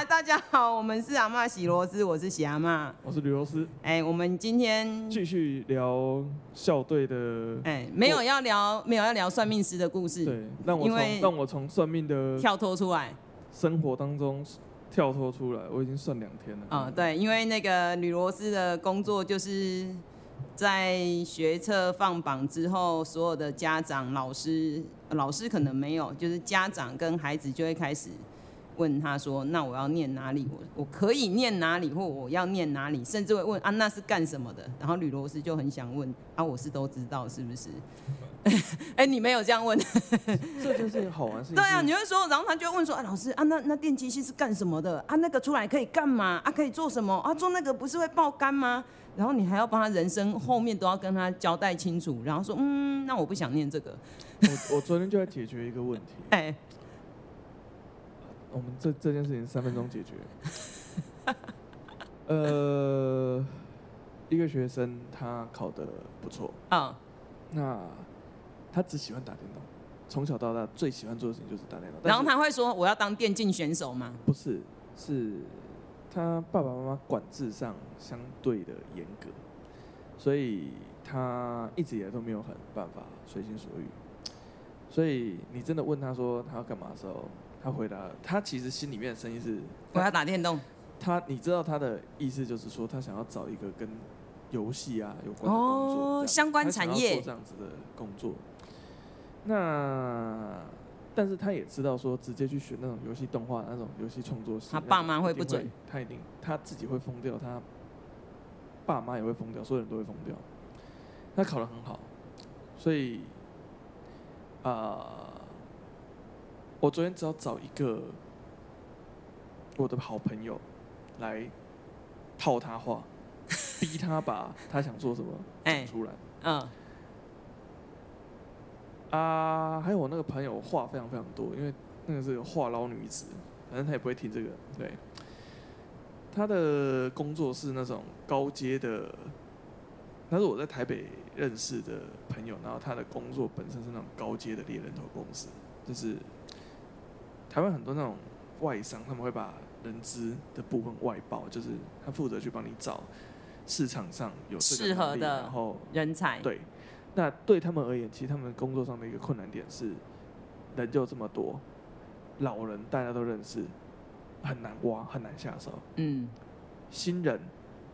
啊，大家好，我们是阿嬷喜螺丝，我是喜阿嬷，我是吕螺丝。哎，我们今天继续聊校队的，哎，没有要聊，没有要聊算命师的故事。对，让我从让我从算命的跳脱出来，生活当中跳脱出来，我已经算两天了。啊、哦，对，因为那个吕螺丝的工作就是。在学测放榜之后，所有的家长、老师、老师可能没有，就是家长跟孩子就会开始问他说：“那我要念哪里？我我可以念哪里，或我要念哪里？”甚至会问：“啊，那是干什么的？”然后吕罗斯就很想问：“啊，我是都知道，是不是？” 哎，你没有这样问，这件事情好玩。对啊，你会说，然后他就会问说：“啊，老师啊，那那电机系是干什么的？啊，那个出来可以干嘛？啊，可以做什么？啊，做那个不是会爆肝吗？”然后你还要帮他人生后面都要跟他交代清楚，然后说：“嗯，那我不想念这个。”我我昨天就在解决一个问题。哎，我们这这件事情三分钟解决。呃，一个学生他考得不错啊，那。他只喜欢打电动，从小到大最喜欢做的事情就是打电动。然后他会说：“我要当电竞选手吗？”不是，是他爸爸妈妈管制上相对的严格，所以他一直以来都没有很办法随心所欲。所以你真的问他说他要干嘛的时候，他回答他其实心里面的声音是：“我要打电动。”他你知道他的意思就是说他想要找一个跟游戏啊有关的工作，哦，相关产业做这样子的工作。那，但是他也知道说，直接去学那种游戏动画那种游戏创作，他爸妈会不准，他一定他自己会疯掉，他爸妈也会疯掉，所有人都会疯掉。他考得很好，所以啊、呃，我昨天只要找一个我的好朋友来套他话，逼他把他想做什么 讲出来，嗯。啊，还有我那个朋友话非常非常多，因为那个是个话痨女子，反正她也不会听这个。对，她的工作是那种高阶的，她是我在台北认识的朋友，然后她的工作本身是那种高阶的猎人头公司，就是台湾很多那种外商，他们会把人资的部分外包，就是他负责去帮你找市场上有适合的然后人才，对。那对他们而言，其实他们工作上的一个困难点是，人就这么多，老人大家都认识，很难挖，很难下手。嗯，新人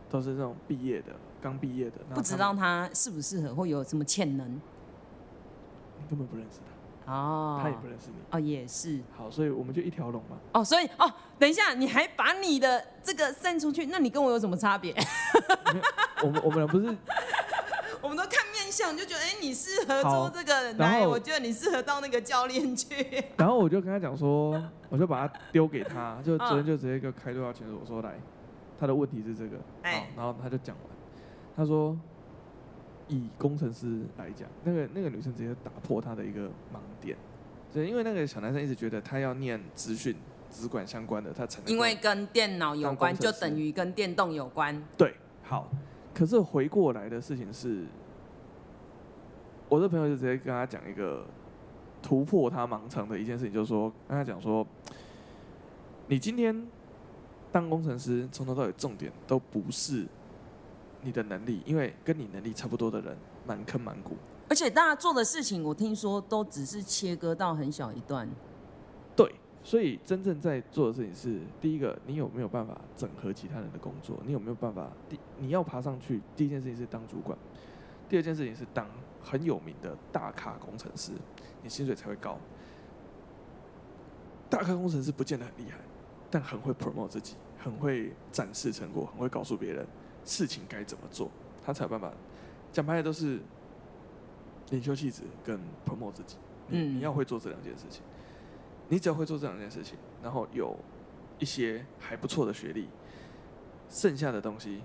都是那种毕业的，刚毕业的，不知道他适不适合，或有什么潜能，你根本不认识他。哦，他也不认识你。哦，也是。好，所以我们就一条龙嘛。哦，所以哦，等一下，你还把你的这个散出去，那你跟我有什么差别？我们我们俩不是。我们都看面相，就觉得哎、欸，你适合做这个。来，我觉得你适合到那个教练去。然后我就跟他讲说，我就把他丢给他，就昨天就直接一个开多少钱，我说来，他的问题是这个，好，然后他就讲完，他说，以工程师来讲，那个那个女生直接打破他的一个盲点，就因为那个小男生一直觉得他要念资讯、资管相关的，他才能因为跟电脑有关，就等于跟电动有关。对，好。可是回过来的事情是，我的朋友就直接跟他讲一个突破他盲肠的一件事情，就是说跟他讲说，你今天当工程师从头到尾重点都不是你的能力，因为跟你能力差不多的人满坑满谷，而且大家做的事情，我听说都只是切割到很小一段，对。所以真正在做的事情是，第一个，你有没有办法整合其他人的工作？你有没有办法？第你要爬上去，第一件事情是当主管，第二件事情是当很有名的大咖工程师，你薪水才会高。大咖工程师不见得很厉害，但很会 promote 自己，很会展示成果，很会告诉别人事情该怎么做，他才有办法。讲白了都是领袖气质跟 promote 自己，嗯，你要会做这两件事情。你只要会做这两件事情，然后有一些还不错的学历，剩下的东西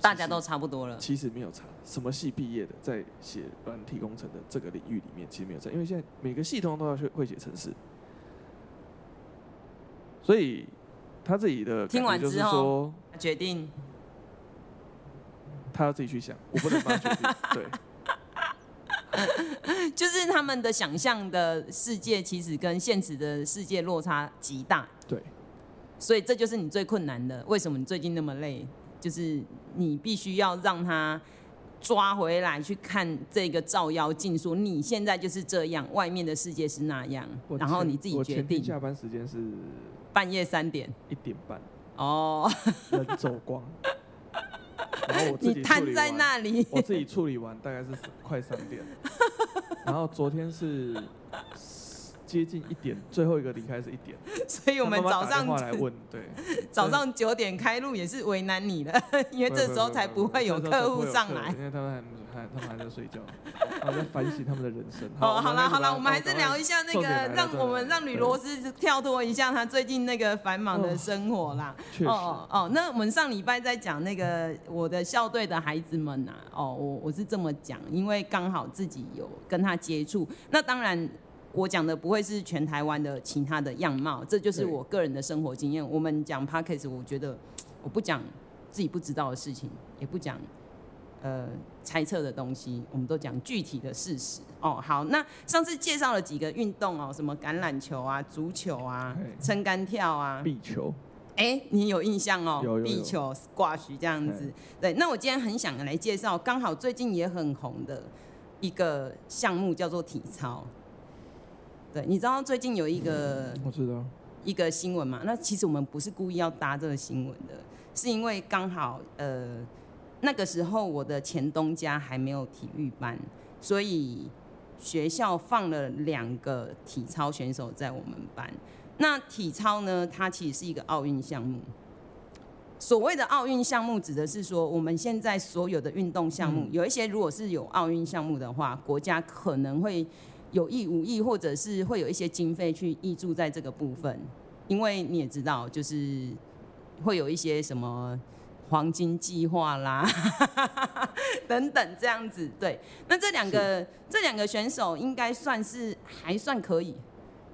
大家都差不多了。其实没有差，什么系毕业的在写软体工程的这个领域里面，其实没有差，因为现在每个系统都要去会写程式，所以他自己的听完之后决定，他要自己去想，我不能帮他决定，对。就是他们的想象的世界，其实跟现实的世界落差极大。对，所以这就是你最困难的。为什么你最近那么累？就是你必须要让他抓回来去看这个照妖镜，说你现在就是这样，外面的世界是那样，然后你自己决定。下班时间是半夜三点，一点半。哦，人走光。然后我自己你瘫在那里，我自己处理完大概是快三点。然后昨天是接近一点，最后一个离开是一点。所以我们早上来问，对，早上九点开路也是为难你了，因为这时候才不会有客户上来，因为他们还。他们还在睡觉，还在反省他们的人生。哦，好了好了，我们还是聊一下那个，让我们让吕罗斯跳脱一下他最近那个繁忙的生活啦。确实。哦哦，那我们上礼拜在讲那个我的校队的孩子们呐，哦，我我是这么讲，因为刚好自己有跟他接触。那当然，我讲的不会是全台湾的其他的样貌，这就是我个人的生活经验。我们讲 p a c k a g e 我觉得我不讲自己不知道的事情，也不讲。呃，猜测的东西，我们都讲具体的事实哦。好，那上次介绍了几个运动哦，什么橄榄球啊、足球啊、撑杆跳啊、壁球。哎、欸，你有印象哦？有有有。壁球、squash 这样子。对，那我今天很想来介绍，刚好最近也很红的一个项目叫做体操。对，你知道最近有一个、嗯、我知道一个新闻嘛？那其实我们不是故意要搭这个新闻的，是因为刚好呃。那个时候我的前东家还没有体育班，所以学校放了两个体操选手在我们班。那体操呢，它其实是一个奥运项目。所谓的奥运项目，指的是说我们现在所有的运动项目，有一些如果是有奥运项目的话，国家可能会有意无意，或者是会有一些经费去挹注在这个部分，因为你也知道，就是会有一些什么。黄金计划啦，等等这样子，对。那这两个这两个选手应该算是还算可以，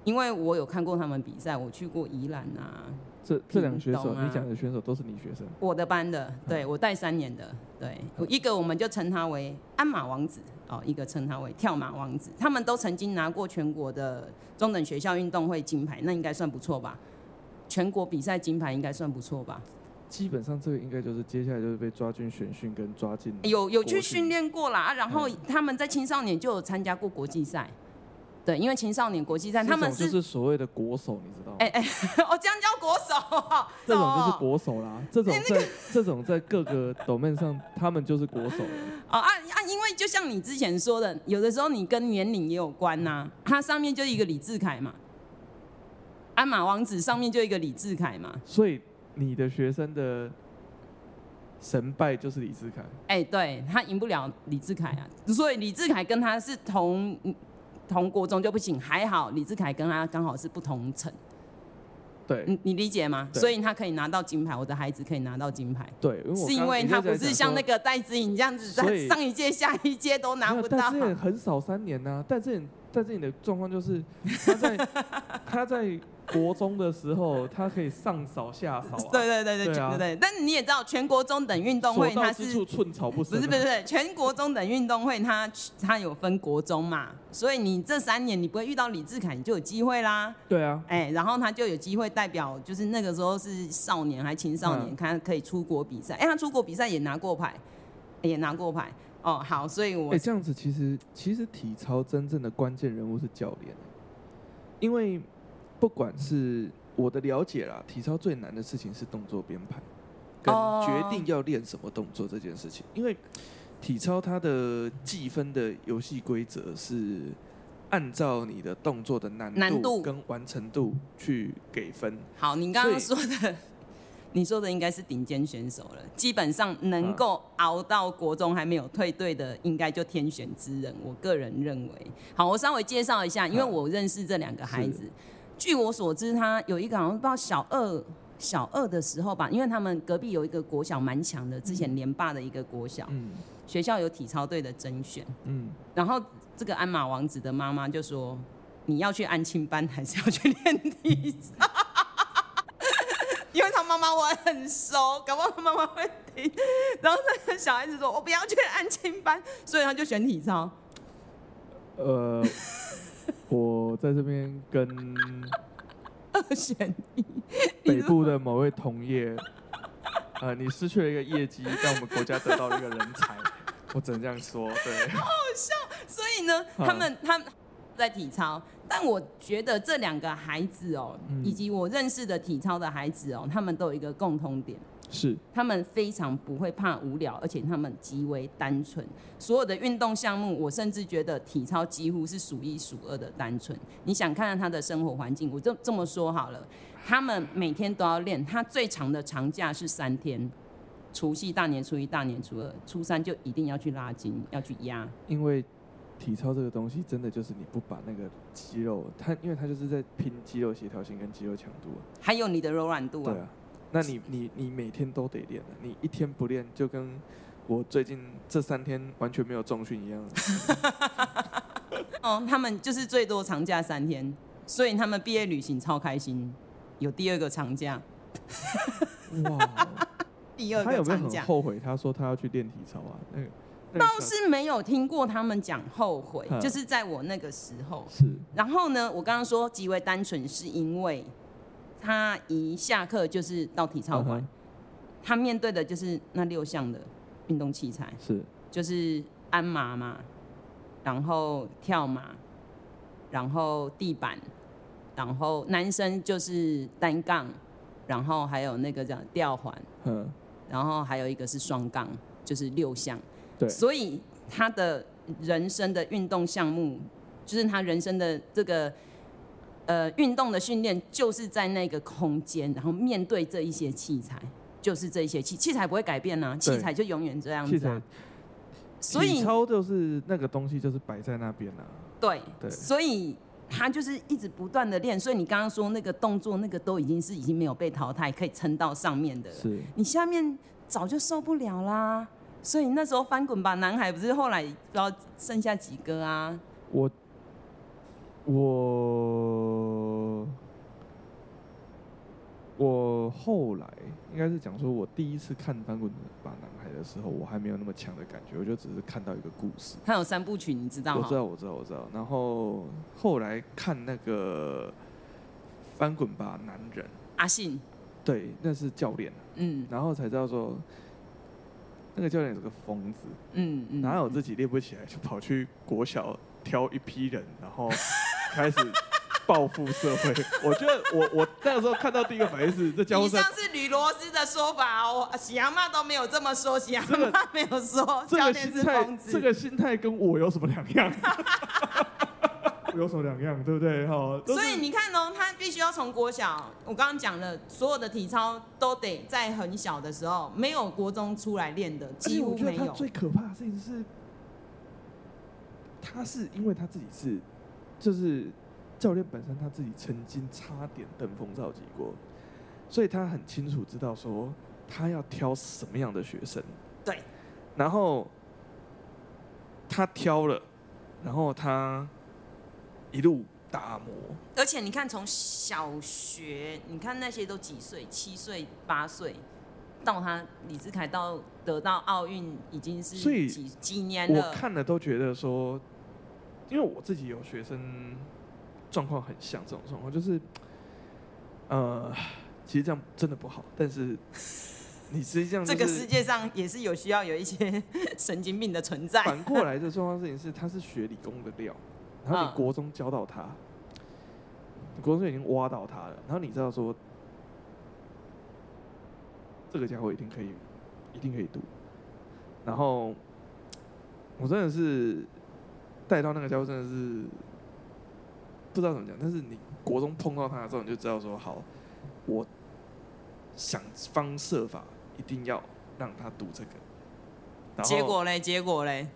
因为我有看过他们比赛，我去过宜兰啊。这这两个选手，啊、你讲的选手都是你学生？我的班的，对，我带三年的，对。一个我们就称他为鞍马王子哦，一个称他为跳马王子。他们都曾经拿过全国的中等学校运动会金牌，那应该算不错吧？全国比赛金牌应该算不错吧？基本上这个应该就是接下来就是被抓进选训跟抓进有有去训练过啦，然后他们在青少年就有参加过国际赛，对，因为青少年国际赛他们是就是所谓的国手，你知道吗？哎哎，哦，这样叫国手，这种就是国手啦，这种在这种在各个 domain 上，他们就是国手。哦啊啊，因为就像你之前说的，有的时候你跟年龄也有关呐，它上面就一个李智凯嘛，鞍马王子上面就一个李智凯嘛，所以。你的学生的神拜就是李智凯，哎、欸，对，他赢不了李智凯啊，所以李智凯跟他是同同国中就不行，还好李志凯跟他刚好是不同层，对，你你理解吗？所以他可以拿到金牌，我的孩子可以拿到金牌，对，是因为他不是像那个戴资颖这样子，在上一届下一届都拿不到，戴资颖很少三年呐、啊，戴资颖戴资颖的状况就是他在他在。国中的时候，他可以上扫下扫、啊。对对对对对、啊、对。但你也知道，全国中等运动会它是寸草不生、啊。不是不是不是，全国中等运动会它它有分国中嘛，所以你这三年你不会遇到李志凯，你就有机会啦。对啊。哎、欸，然后他就有机会代表，就是那个时候是少年还青少年，他可以出国比赛。哎、欸，他出国比赛也拿过牌，也拿过牌。哦，好，所以我。哎、欸，这样子其实其实体操真正的关键人物是教练，因为不管是。我的了解啦，体操最难的事情是动作编排，跟决定要练什么动作这件事情。因为体操它的计分的游戏规则是按照你的动作的难度跟完成度去给分。好，你刚刚说的，你说的应该是顶尖选手了。基本上能够熬到国中还没有退队的，应该就天选之人。我个人认为。好，我稍微介绍一下，因为我认识这两个孩子。据我所知，他有一个好像不知道小二小二的时候吧，因为他们隔壁有一个国小蛮强的，之前连霸的一个国小，嗯、学校有体操队的甄选，嗯，然后这个鞍马王子的妈妈就说：“你要去安亲班，还是要去练体操？” 因为他妈妈我很熟，搞不好他妈妈会听。然后那个小孩子说：“我不要去安亲班，所以他就选体操。”呃。我在这边跟二选一。北部的某位同业，呃，你失去了一个业绩，让我们国家得到了一个人才，我只能这样说，对。好好笑，所以呢，他们他们在体操，但我觉得这两个孩子哦，嗯、以及我认识的体操的孩子哦，他们都有一个共同点。是，他们非常不会怕无聊，而且他们极为单纯。所有的运动项目，我甚至觉得体操几乎是数一数二的单纯。你想看看他的生活环境，我就这么说好了。他们每天都要练，他最长的长假是三天，除夕、大年初一、大年初二、初三就一定要去拉筋，要去压。因为体操这个东西，真的就是你不把那个肌肉，它因为它就是在拼肌肉协调性跟肌肉强度，还有你的柔软度啊。对啊。那你你你每天都得练，你一天不练就跟我最近这三天完全没有重训一样。哦，他们就是最多长假三天，所以他们毕业旅行超开心，有第二个长假。哇！第二个长假。他有没有很后悔？他说他要去练体操啊？那个倒是没有听过他们讲后悔，就是在我那个时候。是。然后呢，我刚刚说极为单纯，是因为。他一下课就是到体操馆，uh. 他面对的就是那六项的运动器材，是就是鞍马嘛，然后跳马，然后地板，然后男生就是单杠，然后还有那个叫吊环，uh huh. 然后还有一个是双杠，就是六项。对，所以他的人生的运动项目，就是他人生的这个。呃，运动的训练就是在那个空间，然后面对这一些器材，就是这一些器器材不会改变呢、啊，器材就永远这样子、啊。所以体操就是那个东西，就是摆在那边啊。对对，所以他就是一直不断的练。所以你刚刚说那个动作，那个都已经是已经没有被淘汰，可以撑到上面的。是。你下面早就受不了啦。所以那时候翻滚吧，男孩不是后来不知道剩下几个啊？我。我我后来应该是讲说，我第一次看《翻滚吧，男孩》的时候，我还没有那么强的感觉，我就只是看到一个故事。他有三部曲，你知道吗？我知道，我知道，我知道。然后后来看那个《翻滚吧，男人》，阿信，对，那是教练。嗯。然后才知道说，那个教练是个疯子。嗯嗯。哪有自己练不起来，就跑去国小挑一批人，然后。开始报复社会，我觉得我我那个时候看到第一个反应是这家伙。以上是吕罗斯的说法哦，喜羊妈都没有这么说，喜羊妈没有说教练是疯子。这个心态跟我有什么两样？有什么两样？对不对？哈。所以你看哦，他必须要从国小，我刚刚讲了，所有的体操都得在很小的时候，没有国中出来练的，几乎没有。他最可怕的事情是，他是因为他自己是。就是教练本身他自己曾经差点登峰造极过，所以他很清楚知道说他要挑什么样的学生。对。然后他挑了，然后他一路打磨。而且你看，从小学，你看那些都几岁，七岁、八岁，到他李志凯到得到奥运已经是几几年了。我看了都觉得说。因为我自己有学生状况很像这种状况，就是，呃，其实这样真的不好。但是你实际上、就是、这个世界上也是有需要有一些神经病的存在。反过来的状况事情是，他是学理工的料，然后你国中教到他，你国中就已经挖到他了，然后你知道说，这个家伙一定可以，一定可以读。然后我真的是。带到那个家伙真的是不知道怎么讲，但是你国中碰到他的时候，你就知道说好，我想方设法一定要让他读这个。结果嘞？结果嘞？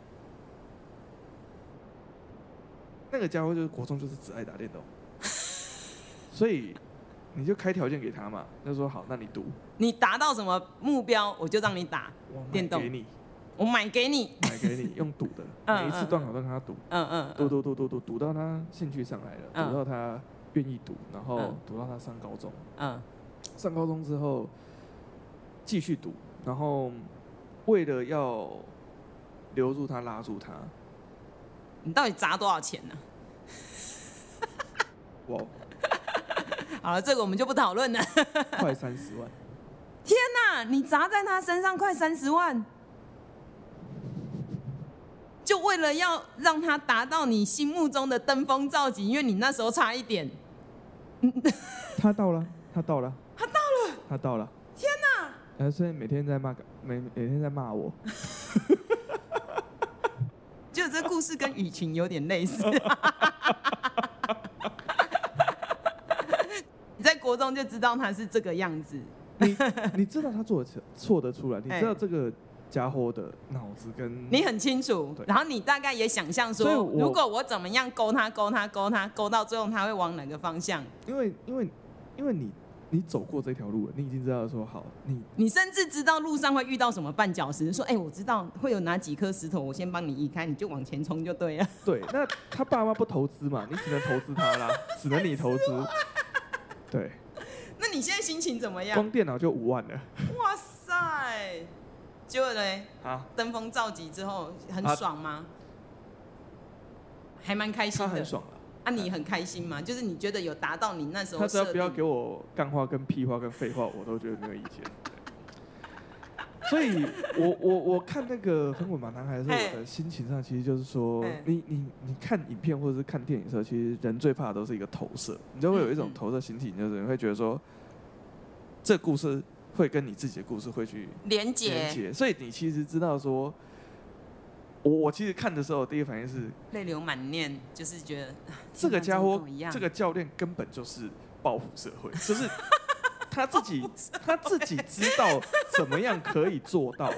那个家伙就是国中就是只爱打电动，所以你就开条件给他嘛，就说好，那你读。你达到什么目标，我就让你打电动。给你。我买给你，买给你用赌的，每一次断考都跟他赌，嗯。嗯，赌赌赌赌赌赌到他兴趣上来了，赌到他愿意赌，然后赌到他上高中，嗯，上高中之后继续赌，然后为了要留住他、拉住他，你到底砸多少钱呢？哇，好了，这个我们就不讨论了。快三十万！天哪，你砸在他身上快三十万，就为了要让他达到你心目中的登峰造极，因为你那时候差一点。他到了，他到了，他到了，他到了！天哪！他所以每天在骂，每每天在骂我。就这故事跟雨晴有点类似。你在国中就知道他是这个样子。你你知道他做的错得出来？你知道这个家伙的脑子跟你很清楚。然后你大概也想象说，如果我怎么样勾他勾他勾他勾到最后，他会往哪个方向？因为因为因为你。你走过这条路了，你已经知道说好，你你甚至知道路上会遇到什么绊脚石，说哎、欸，我知道会有哪几颗石头，我先帮你移开，你就往前冲就对了。对，那他爸妈不投资嘛，你只能投资他啦，只能你投资。对，那你现在心情怎么样？光电脑就五万了。哇塞，结果嘞？啊，登峰造极之后很爽吗？啊、还蛮开心的。他很爽。啊，你很开心吗？就是你觉得有达到你那时候？他只要不要给我干话、跟屁话、跟废话，我都觉得没有意见。所以我，我我我看那个《很滚吧，男孩》的时候，我的心情上其实就是说，你你你看影片或者是看电影的时候，其实人最怕的都是一个投射，你就会有一种投射形体，就是你会觉得说，这故事会跟你自己的故事会去连接，所以你其实知道说。我我其实看的时候，第一个反应是泪流满面，就是觉得 这个家伙，这个教练根本就是报复社会，就是他自己他自己知道怎么样可以做到，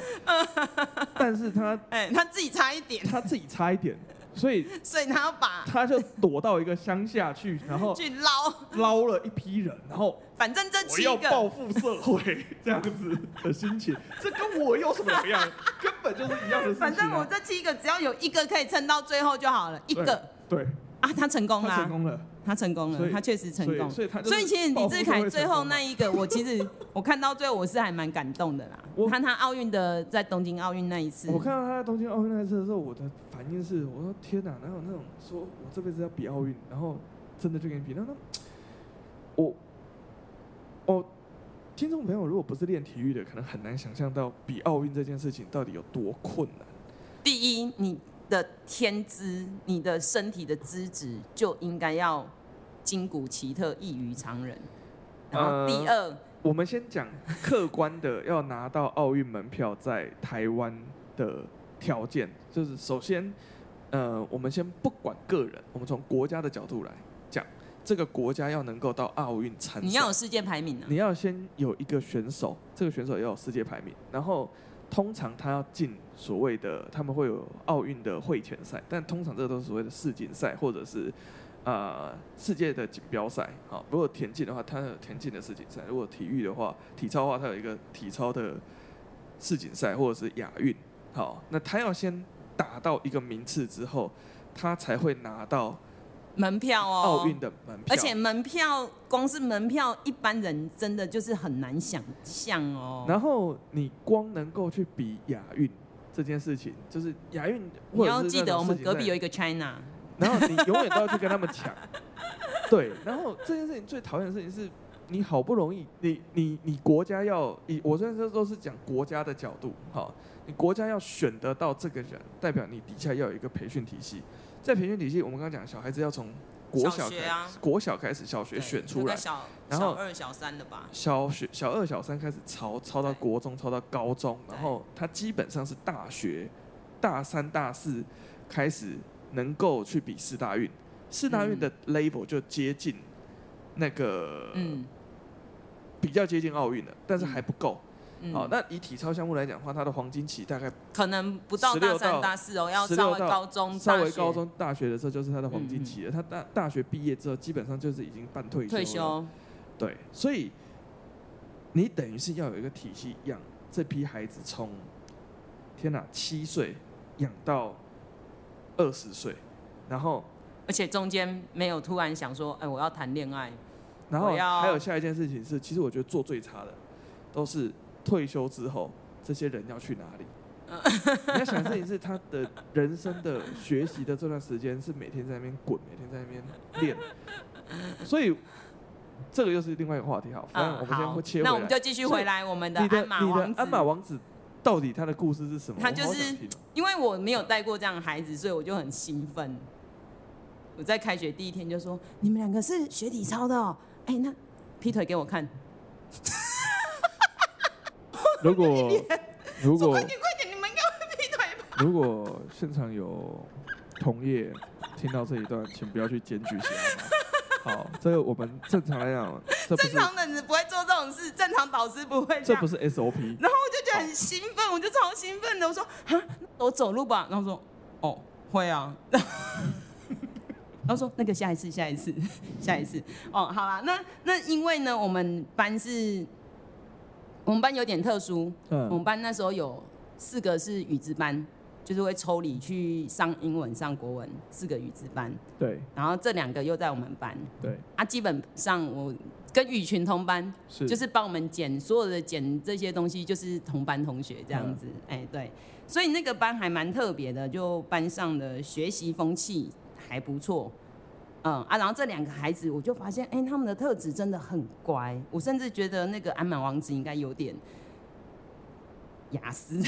但是他哎，他自己差一点，他自己差一点。所以，所以他要把，他就躲到一个乡下去，然后去捞捞了一批人，然后反正这七个要报复社会这样子 的心情，这跟我有什么两样？根本就是一样的事情啊。反正我这七个只要有一个可以撑到最后就好了，一个对，对啊，他成功了，他成功了。他成功了，他确实成功。所以，所以其实李志凯最后那一个，我其实 我看到最后我是还蛮感动的啦。我看他奥运的在东京奥运那一次，我看到他在东京奥运那一次的时候，我的反应是，我说天哪，哪有那种说我这辈子要比奥运，然后真的就跟你比？那那我我听众朋友如果不是练体育的，可能很难想象到比奥运这件事情到底有多困难。第一，你。的天资，你的身体的资质就应该要筋骨奇特，异于常人。然后第二，呃、我们先讲客观的，要拿到奥运门票在台湾的条件，就是首先，呃，我们先不管个人，我们从国家的角度来讲，这个国家要能够到奥运参赛，你要有世界排名啊，你要先有一个选手，这个选手要有世界排名，然后。通常他要进所谓的，他们会有奥运的会前赛，但通常这都是所谓的世锦赛或者是啊、呃、世界的锦标赛。好，如果田径的话，它有田径的世锦赛；如果体育的话，体操的话，它有一个体操的世锦赛或者是亚运。好，那他要先打到一个名次之后，他才会拿到。门票哦，奥运的门票，而且门票光是门票，一般人真的就是很难想象哦。然后你光能够去比亚运这件事情，就是亚运，你要记得我们隔壁有一个 China，然后你永远都要去跟他们抢。对，然后这件事情最讨厌的事情是，你好不容易，你你你国家要以我现在这都是讲国家的角度，好，你国家要选得到这个人，代表你底下要有一个培训体系。在培训体系，我们刚刚讲，小孩子要从国小开始，啊、国小开始，小学选出来，然后小二、小三的吧。小学小二、小三开始抄，抄到国中，抄到高中，然后他基本上是大学大三、大四开始能够去比四大运，四大运的 label 就接近那个，嗯，比较接近奥运了，但是还不够。好，那以体操项目来讲的话，它的黄金期大概可能不到大三、大四哦，要稍微高中、稍微高中、大学的时候就是它的黄金期了。他大大学毕业之后，基本上就是已经半退休。退休。对，所以你等于是要有一个体系养这批孩子，从天哪七岁养到二十岁，然后而且中间没有突然想说，哎，我要谈恋爱。然后还有下一件事情是，其实我觉得做最差的都是。退休之后，这些人要去哪里？你要想的事情是，他的人生的学习的这段时间是每天在那边滚，每天在那边练。所以，这个又是另外一个话题，好，反正我们先会切回来。那我们就继续回来我们的鞍马王子。你的鞍马王子到底他的故事是什么？他就是因为我没有带过这样的孩子，所以我就很兴奋。我在开学第一天就说：“你们两个是学体操的哦。”哎，那劈腿给我看。如果 如果快点快点，你们应该会劈腿吧？如果现场有同业听到这一段，请不要去检举起来。好，这个我们正常来讲，正常的人不会做这种事，正常导师不会这不是 SOP。然后我就觉得很兴奋，我就超兴奋的，我说：“哈，我走路吧。”然后说：“哦，会啊。”然后说：“那个下一次，下一次，下一次。”哦，好啦，那那因为呢，我们班是，我们班有点特殊，嗯，我们班那时候有四个是语资班。就是会抽离去上英文、上国文四个语资班，对。然后这两个又在我们班，对。啊，基本上我跟羽群同班，是，就是帮我们捡所有的捡这些东西，就是同班同学这样子，哎、嗯欸，对。所以那个班还蛮特别的，就班上的学习风气还不错，嗯啊。然后这两个孩子，我就发现，哎、他们的特质真的很乖。我甚至觉得那个安满王子应该有点雅思。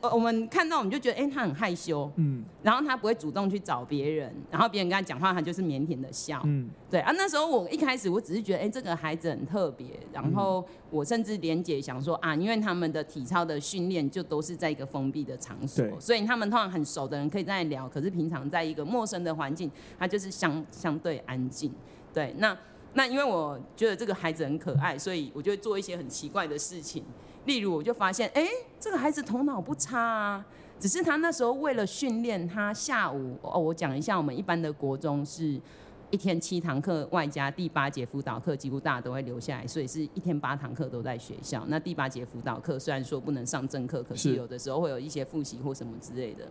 我们看到我们就觉得，哎、欸，他很害羞，嗯，然后他不会主动去找别人，然后别人跟他讲话，他就是腼腆的笑，嗯，对啊。那时候我一开始我只是觉得，哎、欸，这个孩子很特别，然后我甚至连姐想说啊，因为他们的体操的训练就都是在一个封闭的场所，所以他们通常很熟的人可以在那聊，可是平常在一个陌生的环境，他就是相相对安静，对。那那因为我觉得这个孩子很可爱，所以我就会做一些很奇怪的事情。例如，我就发现，哎、欸，这个孩子头脑不差啊，只是他那时候为了训练，他下午哦，我讲一下，我们一般的国中是一天七堂课，外加第八节辅导课，几乎大家都会留下来，所以是一天八堂课都在学校。那第八节辅导课虽然说不能上正课，可是有的时候会有一些复习或什么之类的。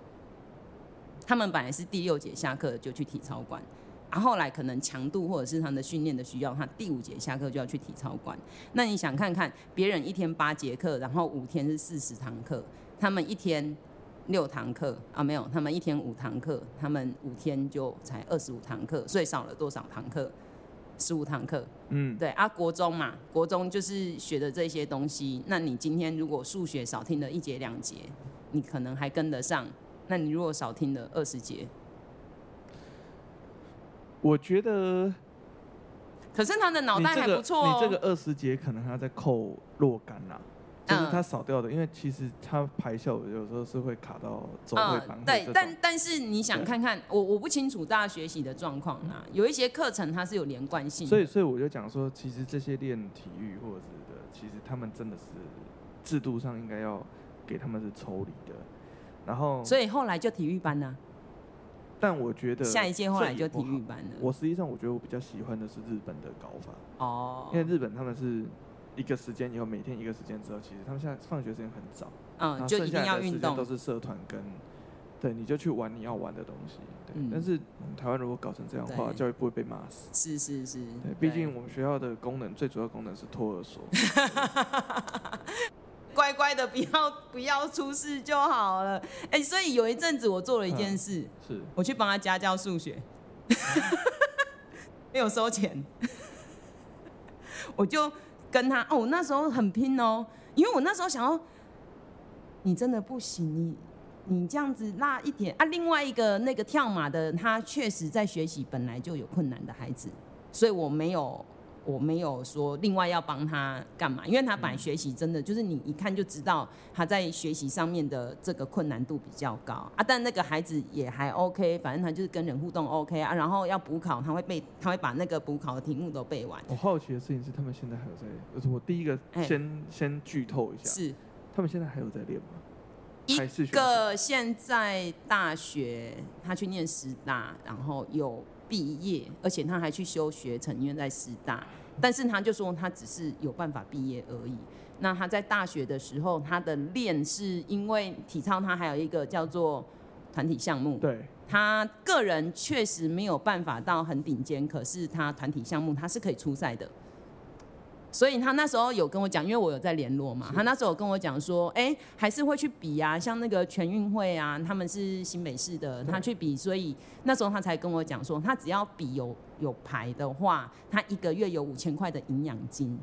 他们本来是第六节下课就去体操馆。然后来可能强度或者是他们的训练的需要，他第五节下课就要去体操馆。那你想看看别人一天八节课，然后五天是四十堂课，他们一天六堂课啊？没有，他们一天五堂课，他们五天就才二十五堂课，所以少了多少堂课？十五堂课。嗯，对啊，国中嘛，国中就是学的这些东西。那你今天如果数学少听了一节两节，你可能还跟得上。那你如果少听了二十节？我觉得，可是他的脑袋还不错哦。你这个二十节可能还要再扣若干呐，就是他少掉的，因为其实他排校有时候是会卡到走会班。对，但但是你想看看，我我不清楚大家学习的状况啊，有一些课程它是有连贯性。所以所以我就讲说，其实这些练体育或者是的，其实他们真的是制度上应该要给他们是抽离的，然后所以后来就体育班呢。但我觉得下一届后来就体育班了。我实际上我觉得我比较喜欢的是日本的搞法。哦。因为日本他们是一个时间以后每天一个时间之后，其实他们现在放学时间很早。嗯，就一定要运动。都是社团跟，对，你就去玩你要玩的东西。对。嗯、但是台湾如果搞成这样的话，教育部会被骂死。是是是。对，毕竟我们学校的功能最主要功能是托儿所。乖乖的，不要不要出事就好了。哎、欸，所以有一阵子我做了一件事，是我去帮他家教数学，没有收钱，我就跟他哦，那时候很拼哦，因为我那时候想要，你真的不行，你你这样子拉一点啊。另外一个那个跳马的，他确实在学习本来就有困难的孩子，所以我没有。我没有说另外要帮他干嘛，因为他本来学习真的就是你一看就知道他在学习上面的这个困难度比较高啊，但那个孩子也还 OK，反正他就是跟人互动 OK 啊，然后要补考他会背，他会把那个补考的题目都背完。我好奇的事情是，他们现在还有在？就是我第一个先、欸、先剧透一下，是他们现在还有在练吗？一个现在大学他去念师大，然后有毕业，而且他还去修学成，因为在师大。但是他就说他只是有办法毕业而已。那他在大学的时候，他的练是因为体操，他还有一个叫做团体项目。对。他个人确实没有办法到很顶尖，可是他团体项目他是可以出赛的。所以他那时候有跟我讲，因为我有在联络嘛，他那时候有跟我讲说，哎、欸，还是会去比啊，像那个全运会啊，他们是新北市的，他去比，所以那时候他才跟我讲说，他只要比有有牌的话，他一个月有五千块的营养金。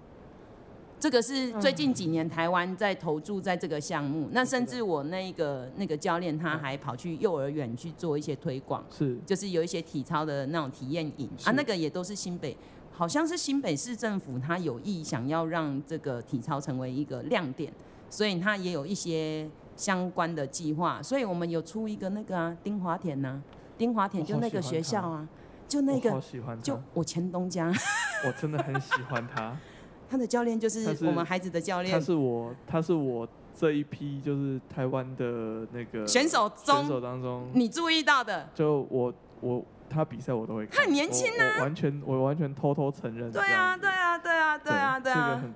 这个是最近几年台湾在投注在这个项目，那甚至我那个那个教练他还跑去幼儿园去做一些推广，是，就是有一些体操的那种体验营啊，那个也都是新北。好像是新北市政府，他有意想要让这个体操成为一个亮点，所以他也有一些相关的计划。所以我们有出一个那个啊，丁华田呐、啊，丁华田就那个学校啊，就那个，我好喜欢他，就我前东家，我真的很喜欢他。他的教练就是我们孩子的教练，他是我，他是我这一批就是台湾的那个选手中选手当中你注意到的，就我我。他比赛我都会看，他很年轻啊，我完全我完全偷偷承认。对啊，对啊，对啊，对啊，对啊，这个很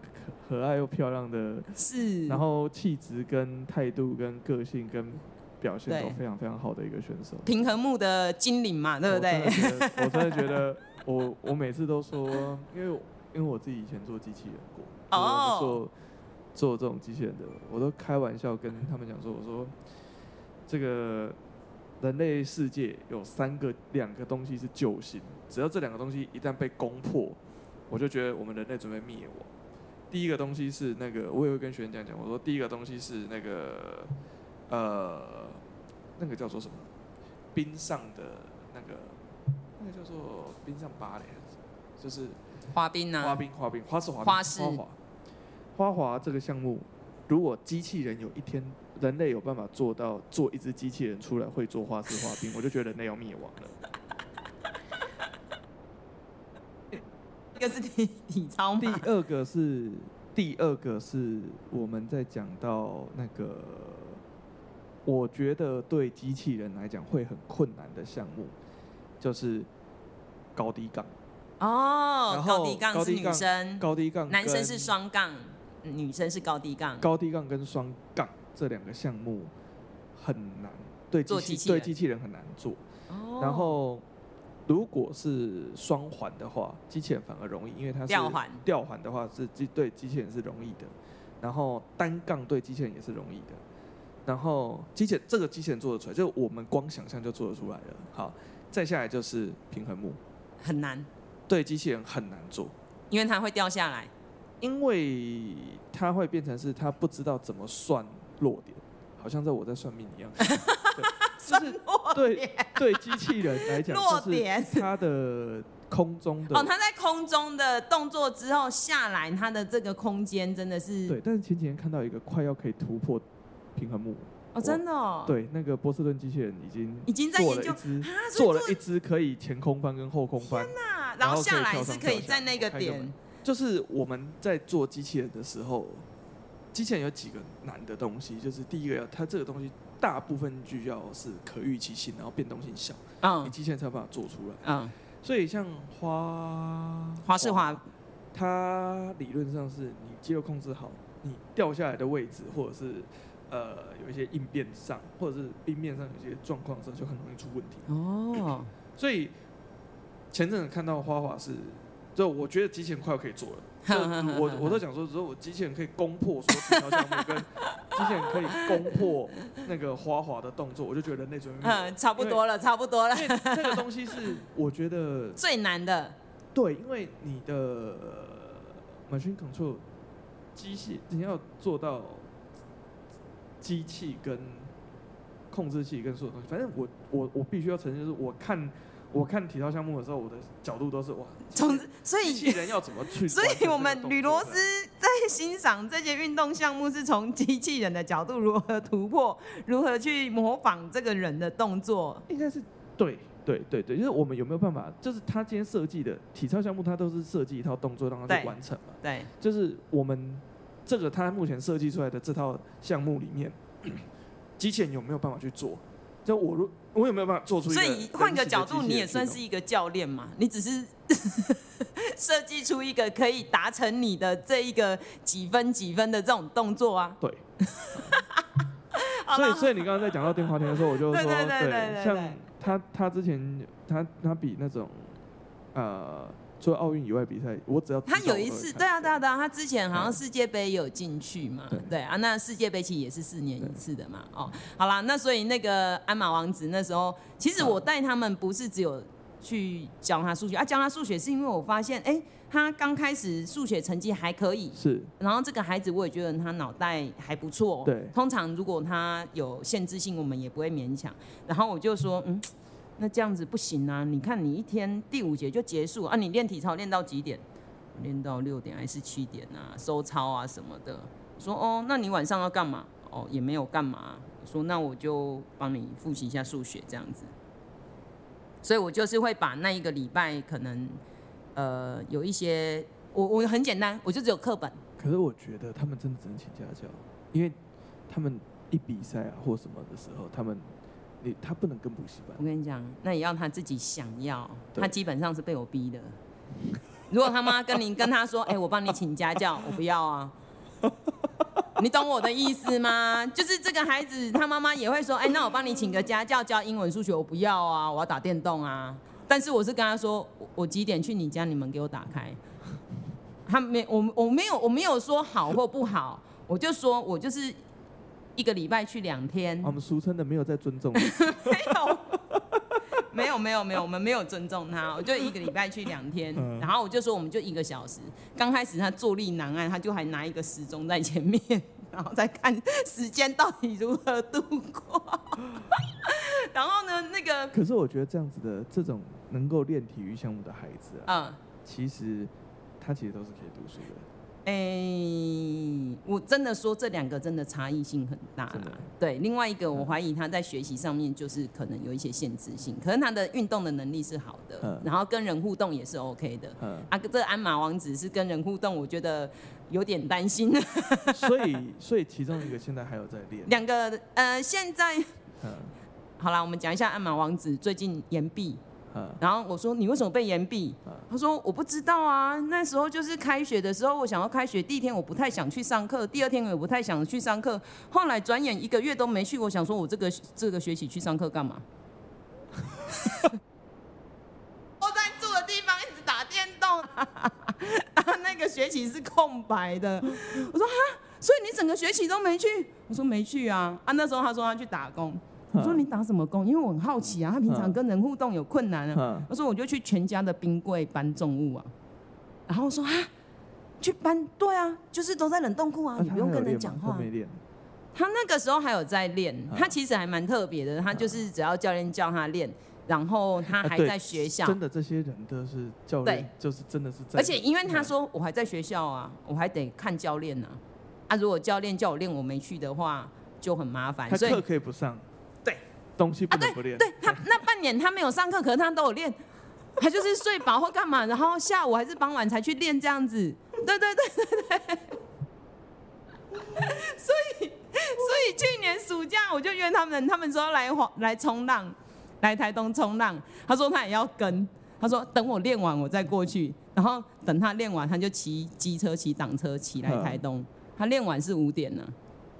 可爱又漂亮的，是，然后气质跟态度跟个性跟表现都非常非常好的一个选手。平衡木的精灵嘛，对不对？我真的觉得，我我每次都说，因为因为我自己以前做机器人过，哦，做做这种机器人的，我都开玩笑跟他们讲说，我说这个。人类世界有三个、两个东西是救星，只要这两个东西一旦被攻破，我就觉得我们人类准备灭亡。第一个东西是那个，我也会跟学员讲讲，我说第一个东西是那个，呃，那个叫做什么？冰上的那个，那个叫做冰上芭蕾，就是滑冰啊，滑冰、滑冰、花式滑冰、花式花滑。花滑这个项目，如果机器人有一天。人类有办法做到做一只机器人出来会做花式滑冰，我就觉得人类要灭亡了。一个是体体操吗？第二个是第二个是我们在讲到那个，我觉得对机器人来讲会很困难的项目，就是高低杠。哦，高低杠是女生，高低杠男生是双杠，女生是高低杠。高低杠跟双杠。这两个项目很难，对机器，对机器人很难做。Oh. 然后，如果是双环的话，机器人反而容易，因为它是吊环。吊环的话是机对机器人是容易的。然后单杠对机器人也是容易的。然后机器人这个机器人做得出来，就我们光想象就做得出来了。好，再下来就是平衡木，很难，对机器人很难做，因为它会掉下来，因为它会变成是它不知道怎么算。落点，好像在我在算命一样，就是对对机器人来讲，落点它的空中的哦，它在空中的动作之后下来，它的这个空间真的是对。但是前几天看到一个快要可以突破平衡木哦，真的哦，对，那个波士顿机器人已经已经在研究做了一只可以前空翻跟后空翻，天哪，然后下来是可以在那个点，就是我们在做机器人的时候。机器人有几个难的东西，就是第一个要它这个东西大部分就要是可预期性，然后变动性小，嗯，你机器人才有办法做出来，嗯，所以像花花式滑，它理论上是你肌肉控制好，你掉下来的位置，或者是呃有一些应变上，或者是冰面上有些状况的时候，就很容易出问题。哦，所以前阵子看到花滑是，就我觉得机器人快要可以做了。我我都讲说，如果我机器人可以攻破所有体操项目，跟机器人可以攻破那个花滑的动作，我就觉得那种嗯，差不多了，差不多了。因为这个东西是 我觉得最难的。对，因为你的 machine control 机器，你要做到机器跟控制器跟所有东西，反正我我我必须要承认，就是我看。我看体操项目的时候，我的角度都是哇，从所以机器人要怎么去？所以我们吕罗斯在欣赏这些运动项目，是从机器人的角度如何突破，如何去模仿这个人的动作。应该是对对对对，就是我们有没有办法？就是他今天设计的体操项目，他都是设计一套动作让他去完成嘛？对，就是我们这个他目前设计出来的这套项目里面，机器人有没有办法去做？就我如我有没有办法做出一个？所以换个角度，你也算是一个教练嘛？你只是 设计出一个可以达成你的这一个几分几分的这种动作啊？对。所以，所以你刚刚在讲到电话亭的时候，我就说，对，像他他之前他他比那种呃除了奥运以外比赛，我只要他有一次，对啊对啊对啊，他之前好像世界杯有进去嘛，对，对啊，那世界杯其实也是四年一次的嘛，哦，好啦，那所以那个鞍马王子那时候，其实我带他们不是只有去教他数学啊，教他数学是因为我发现，哎、欸，他刚开始数学成绩还可以，是，然后这个孩子我也觉得他脑袋还不错，对，通常如果他有限制性，我们也不会勉强，然后我就说，嗯。那这样子不行啊！你看你一天第五节就结束啊，你练体操练到几点？练到六点还是七点啊？收操啊什么的。说哦，那你晚上要干嘛？哦，也没有干嘛。说那我就帮你复习一下数学这样子。所以我就是会把那一个礼拜可能呃有一些，我我很简单，我就只有课本。可是我觉得他们真的只能请家教，因为他们一比赛啊或什么的时候，他们。你他不能跟补习班。我跟你讲，那也要他自己想要。他基本上是被我逼的。如果他妈跟你跟他说，哎、欸，我帮你请家教，我不要啊。你懂我的意思吗？就是这个孩子，他妈妈也会说，哎、欸，那我帮你请个家教教英文、数学，我不要啊，我要打电动啊。但是我是跟他说，我几点去你家，你们给我打开。他没，我我没有我没有说好或不好，我就说我就是。一个礼拜去两天，我们俗称的没有在尊重，没有，没有，没有，没有，我们没有尊重他。我就一个礼拜去两天，然后我就说我们就一个小时。刚开始他坐立难安，他就还拿一个时钟在前面，然后再看时间到底如何度过。然后呢，那个可是我觉得这样子的这种能够练体育项目的孩子啊，嗯，其实他其实都是可以读书的。哎、欸，我真的说这两个真的差异性很大啦。对，另外一个我怀疑他在学习上面就是可能有一些限制性，可能他的运动的能力是好的，然后跟人互动也是 OK 的。啊，这个鞍马王子是跟人互动，我觉得有点担心。所以，所以其中一个现在还有在练。两个呃，现在好啦，我们讲一下鞍马王子最近延毕。然后我说，你为什么被延毕？他说我不知道啊，那时候就是开学的时候，我想要开学第一天我不太想去上课，第二天我也不太想去上课，后来转眼一个月都没去，我想说我这个这个学期去上课干嘛？我在住的地方一直打电动，然 后那个学期是空白的。我说哈，所以你整个学期都没去？我说没去啊。啊，那时候他说他去打工。我说你打什么工？因为我很好奇啊，他平常跟人互动有困难啊。我说我就去全家的冰柜搬重物啊。然后我说啊，去搬？对啊，就是都在冷冻库啊，你不用跟人讲话。他那个时候还有在练，他其实还蛮特别的。他就是只要教练叫他练，然后他还在学校。真的，这些人都是教练，就是真的是在。而且因为他说我还在学校啊，我还得看教练呢。啊，如果教练叫我练，我没去的话就很麻烦。所以课可以不上。东西不能不练。啊，对，对他那半年他没有上课，可是他都有练，他就是睡饱或干嘛，然后下午还是傍晚才去练这样子。对对对对对。所以所以去年暑假我就约他们，他们说来来冲浪，来台东冲浪。他说他也要跟，他说等我练完我再过去，然后等他练完他就骑机车骑挡车骑来台东。他练完是五点呢，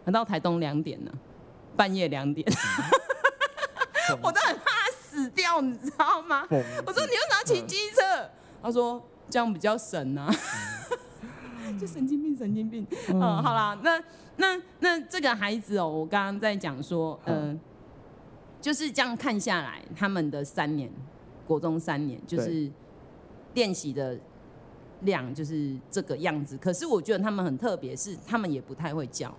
他到台东两点呢，半夜两点。我都很怕他死掉，你知道吗？我说你又拿骑机车，他说这样比较省啊，就神经病，神经病。嗯，好啦，那那那这个孩子哦，我刚刚在讲说，嗯，就是这样看下来，他们的三年，国中三年，就是练习的量就是这个样子。可是我觉得他们很特别，是他们也不太会叫，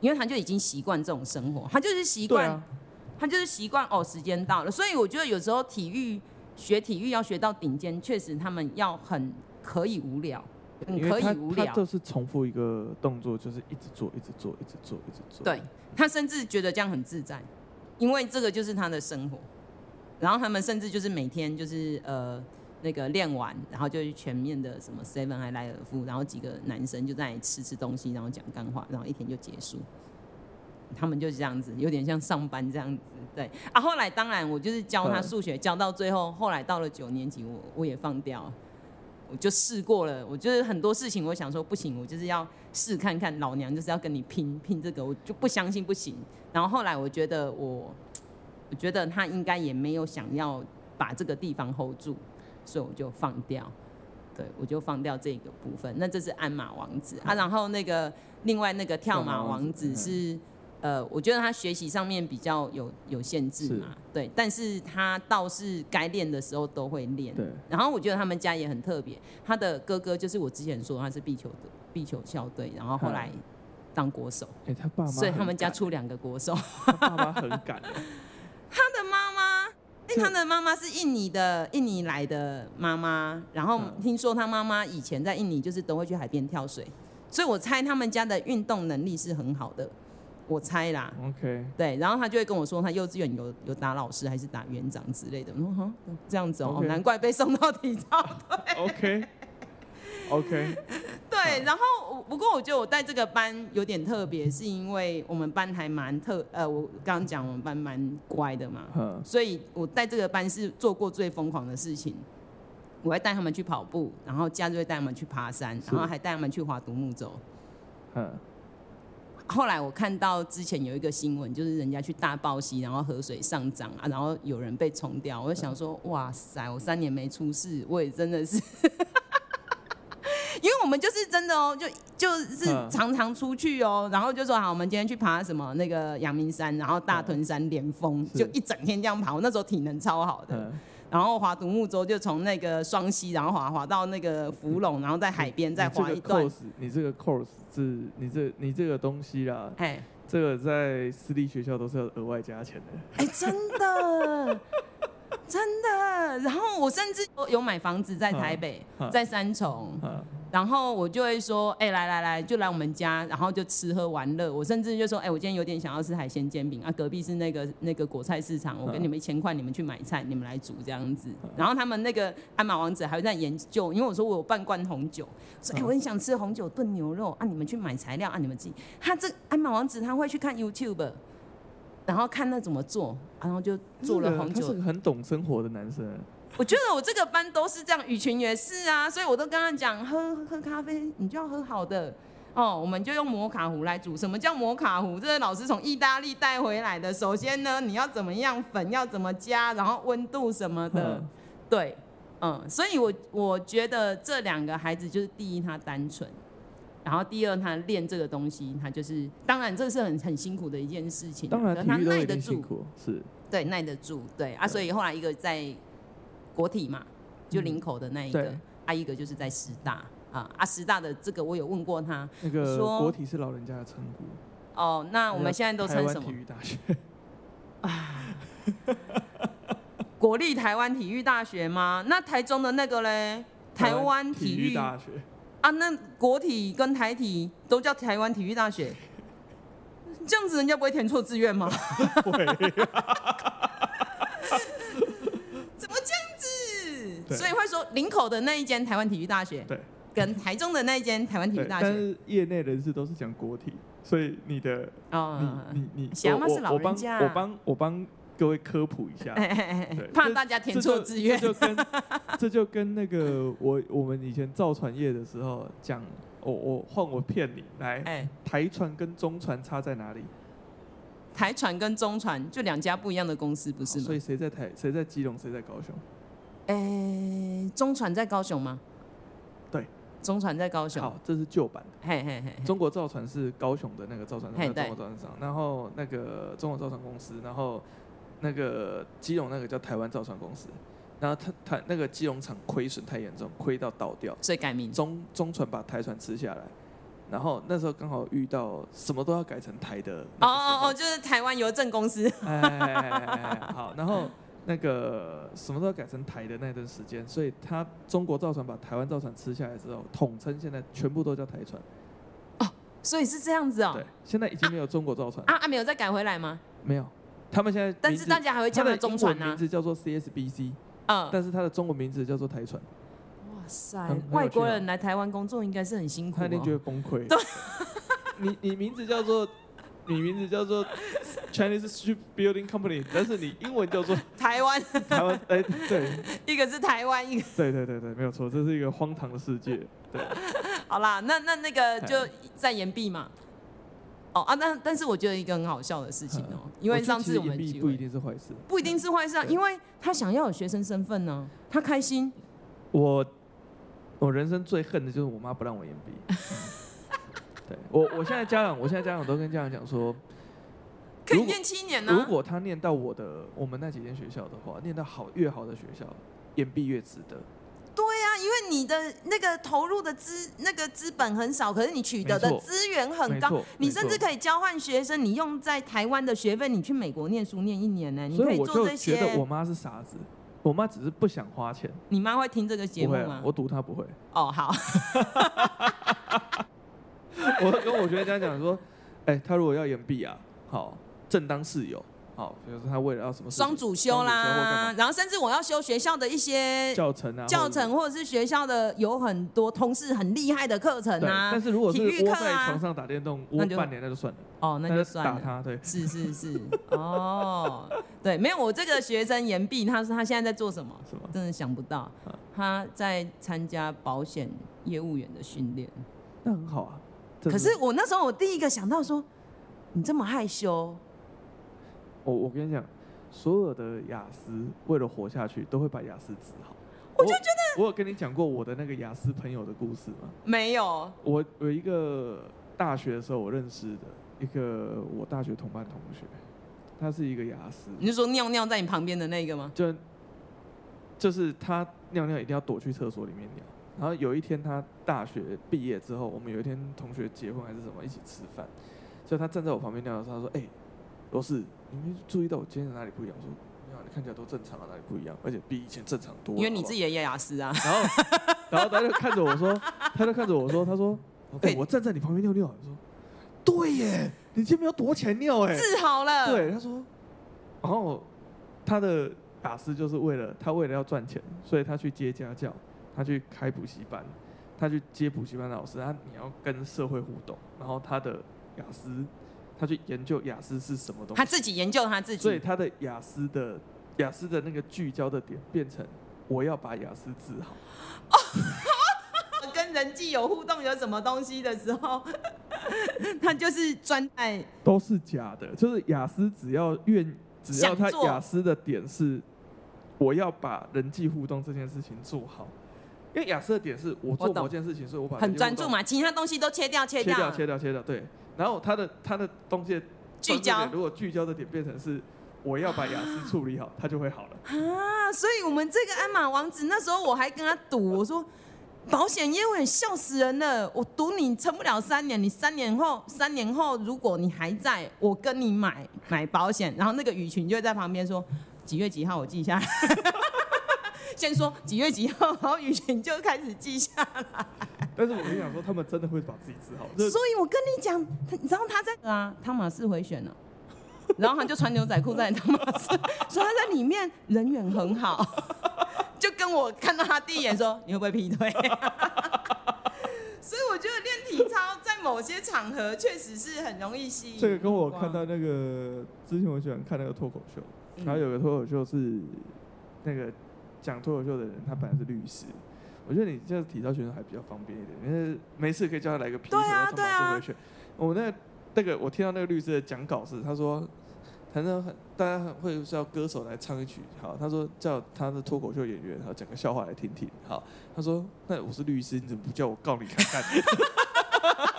因为他就已经习惯这种生活，他就是习惯。他就是习惯哦，时间到了，所以我觉得有时候体育学体育要学到顶尖，确实他们要很可以无聊，很可以无聊。他就是重复一个动作，就是一直做，一直做，一直做，一直做。对，他甚至觉得这样很自在，因为这个就是他的生活。然后他们甚至就是每天就是呃那个练完，然后就去全面的什么 seven 还莱尔夫，然后几个男生就在吃吃东西，然后讲干话，然后一天就结束。他们就是这样子，有点像上班这样子，对啊。后来当然我就是教他数学，教到最后，后来到了九年级，我我也放掉，我就试过了。我就是很多事情，我想说不行，我就是要试看看。老娘就是要跟你拼拼这个，我就不相信不行。然后后来我觉得我，我觉得他应该也没有想要把这个地方 hold 住，所以我就放掉。对，我就放掉这个部分。那这是鞍马王子啊，然后那个另外那个跳马王子是，呃，我觉得他学习上面比较有有限制嘛，对，但是他倒是该练的时候都会练。对，然后我觉得他们家也很特别，他的哥哥就是我之前说他是壁球的壁球校队，然后后来当国手。哎，他爸妈，所以他们家出两个国手。他爸妈很敢。他的妈妈，哎，他的妈妈是印尼的，印尼来的妈妈。然后听说他妈妈以前在印尼就是都会去海边跳水，所以我猜他们家的运动能力是很好的。我猜啦，OK，对，然后他就会跟我说，他幼稚园有有打老师还是打园长之类的。我说哈，这样子哦.难怪被送到体操队。OK，OK. 对，然后不过我觉得我带这个班有点特别，是因为我们班还蛮特，呃，我刚刚讲我们班蛮乖的嘛，所以我带这个班是做过最疯狂的事情。我会带他们去跑步，然后假日会带他们去爬山，然后还带他们去划独木舟。后来我看到之前有一个新闻，就是人家去大报溪，然后河水上涨啊，然后有人被冲掉。我就想说，哇塞，我三年没出事，我也真的是，因为我们就是真的哦，就就是常常出去哦，然后就说好，我们今天去爬什么那个阳明山，然后大屯山连峰，就一整天这样爬。我那时候体能超好的。然后划独木舟，就从那个双溪，然后划划到那个福隆，然后在海边再划一段。你这个 course 是，你这你这个东西啦，哎，这个在私立学校都是要额外加钱的。哎，真的，真的。然后我甚至有买房子在台北，在三重。然后我就会说，哎、欸，来来来，就来我们家，然后就吃喝玩乐。我甚至就说，哎、欸，我今天有点想要吃海鲜煎饼啊，隔壁是那个那个果菜市场，我给你们一千块，你们去买菜，你们来煮这样子。然后他们那个鞍马王子还会在研究，因为我说我有半罐红酒，说哎、欸，我很想吃红酒炖牛肉啊，你们去买材料啊，你们自己。他这鞍马王子他会去看 YouTube，然后看那怎么做，然后就做了红酒。他是个很懂生活的男生。我觉得我这个班都是这样，雨群也是啊，所以我都跟他讲，喝喝咖啡，你就要喝好的哦。我们就用摩卡壶来煮。什么叫摩卡壶？这是老师从意大利带回来的。首先呢，你要怎么样，粉要怎么加，然后温度什么的，嗯对，嗯。所以我我觉得这两个孩子就是第一，他单纯，然后第二，他练这个东西，他就是，当然这是很很辛苦的一件事情，当然他耐得住，是，对，耐得住，对啊。所以后来一个在。国体嘛，就林口的那一个，啊、嗯，一个就是在师大啊，啊，师大的这个我有问过他，那个国体是老人家的称呼。哦，那我们现在都称什么？体育大学。啊，国立台湾体育大学吗？那台中的那个嘞？台湾体育大学。啊，那国体跟台体都叫台湾体育大学，这样子人家不会填错志愿吗？会。所以会说林口的那一间台湾体育大学，对，跟台中的那一间台湾体育大学，但是业内人士都是讲国体，所以你的哦，你你你，想嘛是老人家，我帮我帮各位科普一下，对，怕大家填错志愿，这就跟这就跟那个我我们以前造船业的时候讲，我我换我骗你来，台船跟中船差在哪里？台船跟中船就两家不一样的公司，不是吗？所以谁在台谁在基隆，谁在高雄？哎、欸，中船在高雄吗？对，中船在高雄。好，这是旧版的。嘿嘿嘿，中国造船是高雄的那个造船厂，中国造船厂。然后那个中国造船公司，然后那个基隆那个叫台湾造船公司。然后他他那个基隆厂亏损太严重，亏到倒掉，所以改名。中中船把台船吃下来，然后那时候刚好遇到什么都要改成台的。哦哦哦，就是台湾邮政公司。哎哎哎，好，然后。那个什么都要改成台的那段时间，所以他中国造船把台湾造船吃下来之后，统称现在全部都叫台船。哦，所以是这样子哦。对，现在已经没有中国造船啊啊，没有再改回来吗？没有，他们现在但是大家还会叫它中船啊。名字叫做 CSBC，嗯，但是它的中文名字叫做台船。哇塞，外国人来台湾工作应该是很辛苦，他一定觉得崩溃。对，你你名字叫做。你名字叫做 Chinese Shipbuilding Company，但是你英文叫做 台湾。台湾，哎，对，一个是台湾，一个对对对对，没有错，这是一个荒唐的世界。对，好啦，那那那个就在延毕嘛。哦啊，那但是我觉得一个很好笑的事情哦，因为上次我们不一定是坏事，不一定是坏事啊，因为他想要有学生身份呢，他开心。我我人生最恨的就是我妈不让我延毕。对我，我现在家长，我现在家长都跟家长讲说，可以念七年呢、啊。如果他念到我的我们那几间学校的话，念到好越好的学校，延毕越值得。对呀、啊，因为你的那个投入的资那个资本很少，可是你取得的资源很高，你甚至可以交换学生，你用在台湾的学费，你去美国念书念一年呢，你可以做这些。觉得我妈是傻子，我妈只是不想花钱。你妈会听这个节目吗？啊、我赌她不会。哦，好。我跟我学生讲说，哎、欸，他如果要延毕啊，好，正当室友。好，比如说他为了要什么双主修啦，然后甚至我要修学校的一些教程啊，教程或者是学校的有很多同事很厉害的课程啊。但是如果是窝在床上打电动窝半年，那就算了。哦，那就算了。打他，对。是是是。哦，对，没有我这个学生延毕，他说他现在在做什么？什么？真的想不到，他在参加保险业务员的训练。那很好啊。可是我那时候我第一个想到说，你这么害羞。我我跟你讲，所有的雅思为了活下去，都会把雅思治好。我就觉得，我有跟你讲过我的那个雅思朋友的故事吗？没有。我有一个大学的时候我认识的一个我大学同班同学，他是一个雅思。你是说尿尿在你旁边的那个吗？就就是他尿尿一定要躲去厕所里面尿。然后有一天他大学毕业之后，我们有一天同学结婚还是什么一起吃饭，就他站在我旁边尿的时候，他说：“哎、欸，罗氏。”你没注意到我今天哪里不一样？我说没有，你看起来都正常啊，哪里不一样？而且比以前正常多。因为你自己也有亚斯啊。然后，然后他就看着我说，他就看着我说，他说，哎、欸，我站在你旁边尿尿。我说，对耶，你今天没有躲起来尿哎。治好了。对，他说，然后他的雅思就是为了他为了要赚钱，所以他去接家教，他去开补习班，他去接补习班的老师，他你要跟社会互动，然后他的雅思。他去研究雅思是什么东西，他自己研究他自己，所以他的雅思的雅思的那个聚焦的点变成我要把雅思治好。跟人际有互动有什么东西的时候，他就是专爱都是假的，就是雅思只要愿，只要他雅思的点是我要把人际互动这件事情做好，因为亚斯的点是我做某件事情，所以我把很专注嘛，其他东西都切掉，切掉，切掉，切掉，切掉，对。然后他的他的东西聚焦，如果聚焦的点变成是我要把雅思处理好，他就会好了啊！所以我们这个鞍马王子那时候我还跟他赌，我说保险业务员笑死人了，我赌你撑不了三年，你三年后三年后如果你还在，我跟你买买保险。然后那个雨群就会在旁边说几月几号我记下来，先说几月几号，然后雨晴就开始记下来。但是我跟你讲说，他们真的会把自己治好。所以我跟你讲，你知道他在啊，汤马士回旋了，然后他就穿牛仔裤在汤马斯，所以他在里面人缘很好，就跟我看到他第一眼说，你会不会劈腿？所以我觉得练体操在某些场合确实是很容易吸引。这个跟我看到那个之前我喜欢看那个脱口秀，然后有个脱口秀是那个讲脱口秀的人，他本来是律师。我觉得你这样体操选手还比较方便一点，因为没事可以叫他来个劈腿，然后他马上回去。我那个、那个我听到那个律师的讲稿是，他说，反正大家会叫歌手来唱一曲，好，他说叫他的脱口秀演员，然后讲个笑话来听听，好，他说那我是律师，你怎么不叫我告你看看？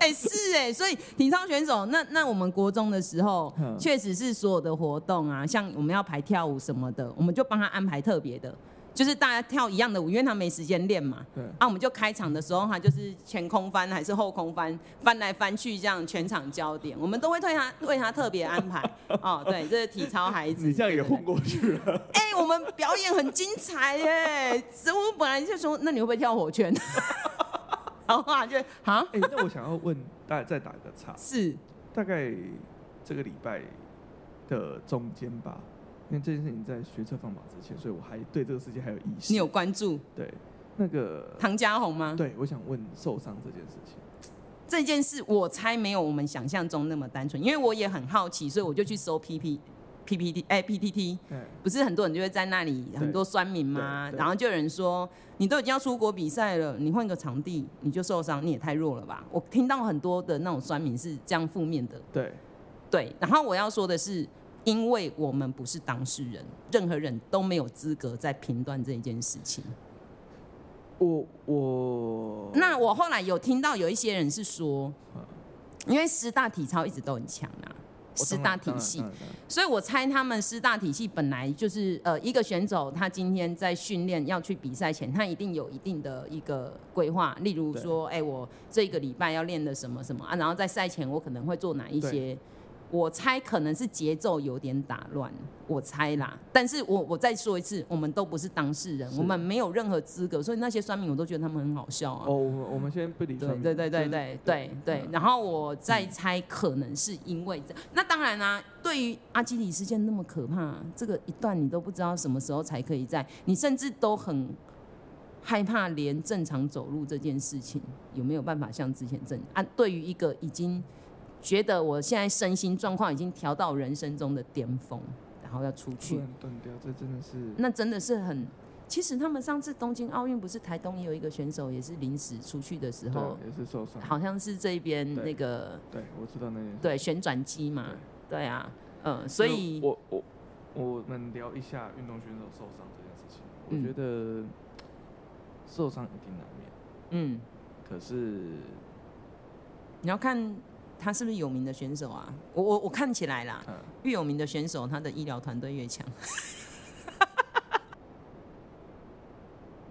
哎、欸，是哎、欸，所以体操选手，那那我们国中的时候，确实是所有的活动啊，像我们要排跳舞什么的，我们就帮他安排特别的。就是大家跳一样的舞，因为他没时间练嘛。对。啊，我们就开场的时候，他就是前空翻还是后空翻，翻来翻去这样全场焦点，我们都会对他为他特别安排。哦，对，这是体操孩子。你这样也混过去了。哎、欸，我们表演很精彩耶！所以我本来就说，那你会不会跳火圈？然后啊，就啊。哎、欸，那我想要问大家，再打个岔。是。大概这个礼拜的中间吧。因为这件事情在学车放榜之前，所以我还对这个世界还有意识。你有关注？对，那个唐家红吗？对，我想问受伤这件事情。这件事我猜没有我们想象中那么单纯，因为我也很好奇，所以我就去搜 P P P P T 哎 P T T，不是很多人就会在那里很多酸民吗？然后就有人说，你都已经要出国比赛了，你换个场地你就受伤，你也太弱了吧？我听到很多的那种酸民是这样负面的。对，对，然后我要说的是。因为我们不是当事人，任何人都没有资格在评断这一件事情。我我那我后来有听到有一些人是说，因为师大体操一直都很强啊。师大体系，所以我猜他们师大体系本来就是呃一个选手，他今天在训练要去比赛前，他一定有一定的一个规划，例如说，哎，我这个礼拜要练的什么什么啊，然后在赛前我可能会做哪一些。我猜可能是节奏有点打乱，我猜啦。但是我我再说一次，我们都不是当事人，我们没有任何资格，所以那些酸民我都觉得他们很好笑啊。哦，我们先不理。对对对对对对对。然后我再猜，可能是因为这。那当然啦，对于阿基里事件那么可怕，这个一段你都不知道什么时候才可以在，你甚至都很害怕，连正常走路这件事情有没有办法像之前正啊？对于一个已经。觉得我现在身心状况已经调到人生中的巅峰，然后要出去。断掉，这真的是。那真的是很。其实他们上次东京奥运不是台东也有一个选手也是临时出去的时候，也是受伤，好像是这边那个。对，我知道那件事。对，旋转机嘛。对啊，嗯，所以。我我我们聊一下运动选手受伤这件事情。我觉得受伤一定难免。嗯。可是。你要看。他是不是有名的选手啊？我我我看起来啦，越有名的选手，他的医疗团队越强。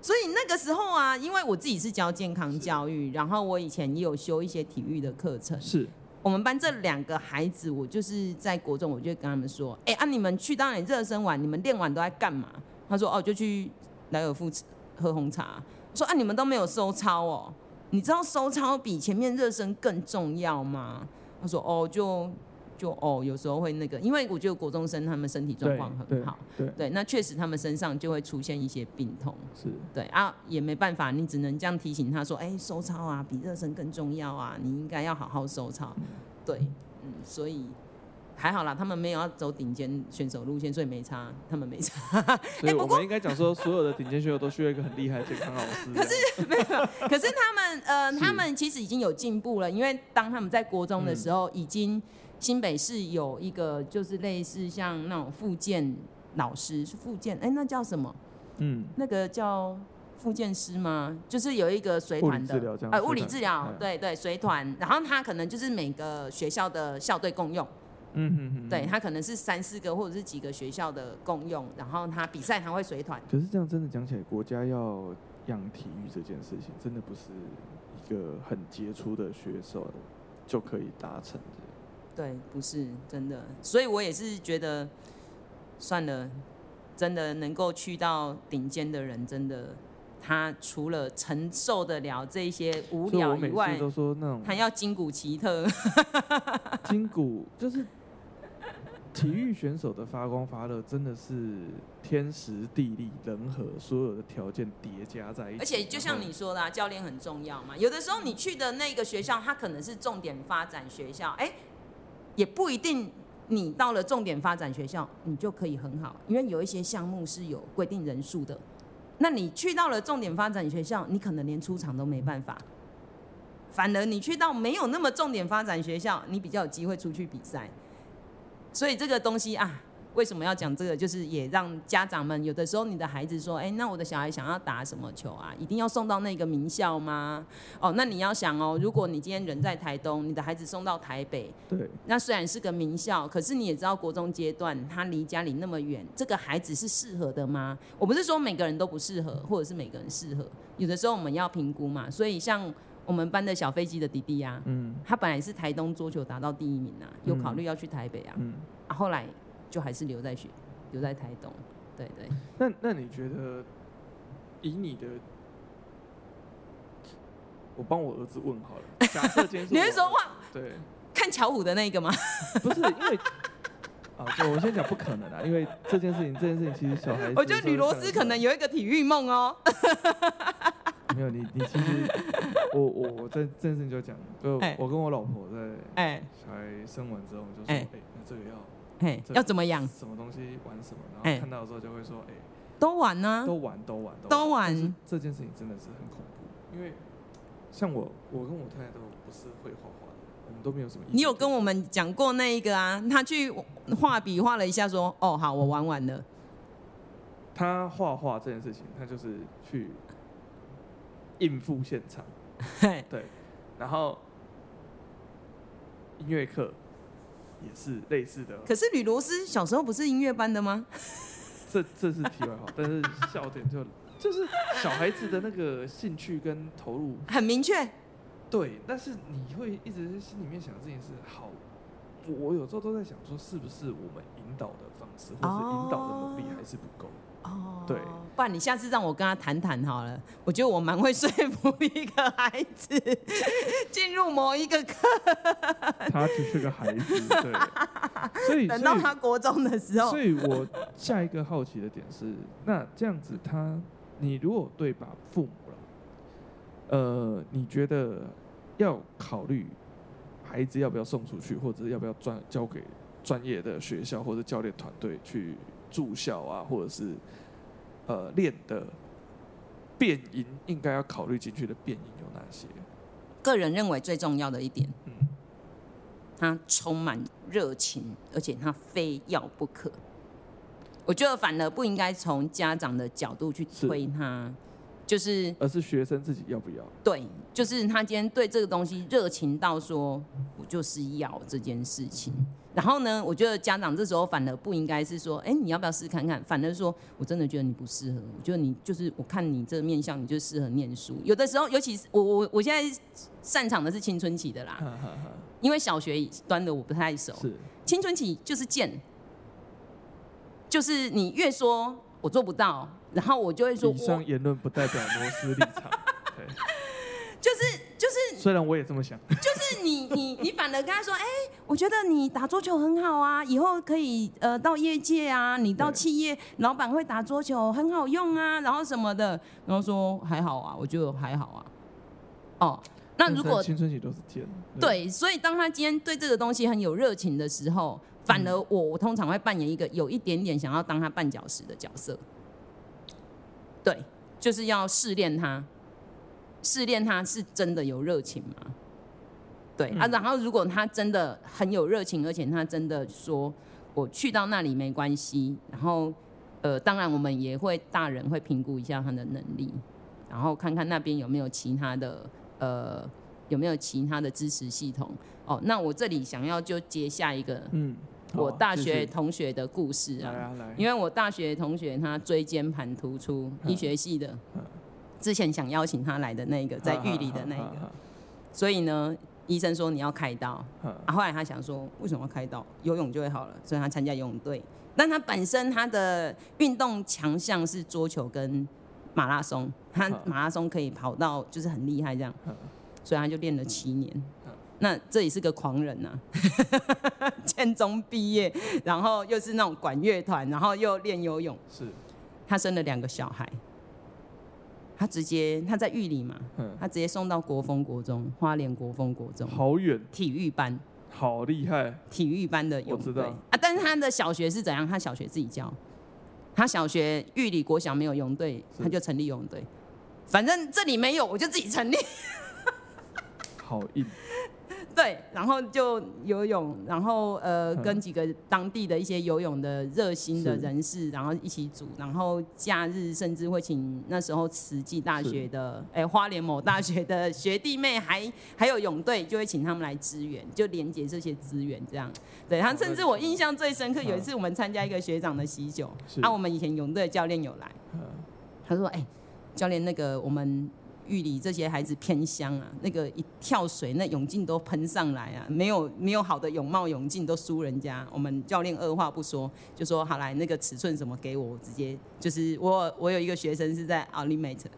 所以那个时候啊，因为我自己是教健康教育，然后我以前也有修一些体育的课程。是我们班这两个孩子，我就是在国中，我就跟他们说：“哎、欸、啊，你们去当然热身完，你们练完都在干嘛？”他说：“哦，就去莱尔富喝红茶。”我说：“啊，你们都没有收操哦。”你知道收操比前面热身更重要吗？他说：“哦，就就哦，有时候会那个，因为我觉得国中生他们身体状况很好，对，对，对，那确实他们身上就会出现一些病痛，是对啊，也没办法，你只能这样提醒他说：，哎，收操啊，比热身更重要啊，你应该要好好收操，对，嗯，所以。”还好啦，他们没有要走顶尖选手路线，所以没差，他们没差。所以我们应该讲说，所有的顶尖选手都需要一个很厉害的健康老师。可是 没有，可是他们呃，他们其实已经有进步了，因为当他们在国中的时候，已经新北市有一个就是类似像那种复健老师，是复健，哎，那叫什么？嗯，那个叫复健师吗？就是有一个随团的，呃，物理治疗，对对，随团，然后他可能就是每个学校的校队共用。嗯哼哼，对，他可能是三四个或者是几个学校的共用，然后他比赛他会随团。可是这样真的讲起来，国家要养体育这件事情，真的不是一个很杰出的学手就可以达成的。对，不是真的，所以我也是觉得算了，真的能够去到顶尖的人，真的他除了承受得了这些无聊以外，都说那种还要筋骨奇特，筋骨就是。体育选手的发光发热真的是天时地利人和，所有的条件叠加在一起。而且就像你说的啊，教练很重要嘛。有的时候你去的那个学校，它可能是重点发展学校，哎，也不一定。你到了重点发展学校，你就可以很好，因为有一些项目是有规定人数的。那你去到了重点发展学校，你可能连出场都没办法。反而你去到没有那么重点发展学校，你比较有机会出去比赛。所以这个东西啊，为什么要讲这个？就是也让家长们有的时候，你的孩子说：“哎，那我的小孩想要打什么球啊？一定要送到那个名校吗？”哦，那你要想哦，如果你今天人在台东，你的孩子送到台北，对，那虽然是个名校，可是你也知道国中阶段他离家里那么远，这个孩子是适合的吗？我不是说每个人都不适合，或者是每个人适合，有的时候我们要评估嘛。所以像。我们班的小飞机的弟弟啊，嗯，他本来是台东桌球打到第一名啊，有考虑要去台北啊，嗯，啊，后来就还是留在学，留在台东，对对。那那你觉得，以你的，我帮我儿子问好了，假设今天是，你会说哇，对，看巧虎的那个吗？不是，因为啊，对，我先讲不可能啊，因为这件事情，这件事情其实小孩子，我觉得吕罗斯可能有一个体育梦哦。没有你，你其实我我我在正式就讲，就我跟我老婆在哎小孩生完之后，我就说哎，那这个要哎要怎么养？什么东西玩什么？然后看到的时候就会说哎，都玩呢，都玩都玩都玩。这件事情真的是很恐怖，因为像我我跟我太太都不是会画画的，我们都没有什么。你有跟我们讲过那一个啊？他去画笔画了一下，说哦好，我玩完了。他画画这件事情，他就是去。应付现场。对，然后音乐课也是类似的。可是吕罗斯小时候不是音乐班的吗？这这是题外话，但是笑点就就是小孩子的那个兴趣跟投入很明确。对，但是你会一直在心里面想这件事好，我有时候都在想说，是不是我们引导的方式或者引导的努力还是不够？哦，对，不然你下次让我跟他谈谈好了。我觉得我蛮会说服一个孩子 进入某一个课。他只是个孩子，对。所以等到他国中的时候，所以我下一个好奇的点是，那这样子他，你如果对把父母了，呃，你觉得要考虑孩子要不要送出去，或者要不要专交给专业的学校或者教练团队去驻校啊，或者是呃练的变音，应该要考虑进去的变音有哪些？个人认为最重要的一点，嗯，他充满热情，而且他非要不可。我觉得反而不应该从家长的角度去推他。就是，而是学生自己要不要？对，就是他今天对这个东西热情到说，我就是要这件事情。然后呢，我觉得家长这时候反而不应该是说，哎，你要不要试看看？反而说我真的觉得你不适合，我觉得你就是我看你这个面相，你就适合念书。有的时候，尤其是我我我现在擅长的是青春期的啦，因为小学端的我不太熟。是青春期就是贱，就是你越说我做不到。然后我就会说，以上言论不代表罗斯立场。对，就是就是，虽然我也这么想，就是你你你反而跟他说，哎，我觉得你打桌球很好啊，以后可以呃到业界啊，你到企业老板会打桌球很好用啊，然后什么的，然后说还好啊，我觉得还好啊。哦，那如果青春期都是天，对，所以当他今天对这个东西很有热情的时候，反而我我通常会扮演一个有一点点想要当他绊脚石的角色。对，就是要试炼他，试炼他是真的有热情吗？对、嗯、啊，然后如果他真的很有热情，而且他真的说我去到那里没关系，然后呃，当然我们也会大人会评估一下他的能力，然后看看那边有没有其他的呃有没有其他的支持系统。哦，那我这里想要就接下一个，嗯。我大学同学的故事啊，因为我大学同学他椎间盘突出，医学系的，之前想邀请他来的那个，在狱里的那个，所以呢，医生说你要开刀，啊，后来他想说，为什么要开刀？游泳就会好了，所以他参加游泳队。但他本身他的运动强项是桌球跟马拉松，他马拉松可以跑到就是很厉害这样，所以他就练了七年。那这也是个狂人呐、啊，建中毕业，然后又是那种管乐团，然后又练游泳。是，他生了两个小孩，他直接他在玉里嘛，他直接送到国风国中，花莲国风国中，好远，体育班，好厉害，体育班的泳队啊。但是他的小学是怎样？他小学自己教，他小学玉里国小没有泳队，他就成立泳队。反正这里没有，我就自己成立。好硬。对，然后就游泳，然后呃，跟几个当地的一些游泳的热心的人士，然后一起组，然后假日甚至会请那时候慈济大学的，哎，花莲某大学的学弟妹还，还 还有泳队，就会请他们来支援，就连接这些资源，这样。对，他甚至我印象最深刻，有一次我们参加一个学长的喜酒，啊，我们以前泳队的教练有来，他说，哎，教练那个我们。玉里这些孩子偏乡啊，那个一跳水，那泳镜都喷上来啊，没有没有好的泳帽泳镜都输人家。我们教练二话不说就说好来，那个尺寸什么给我，我直接就是我我有一个学生是在奥利美特。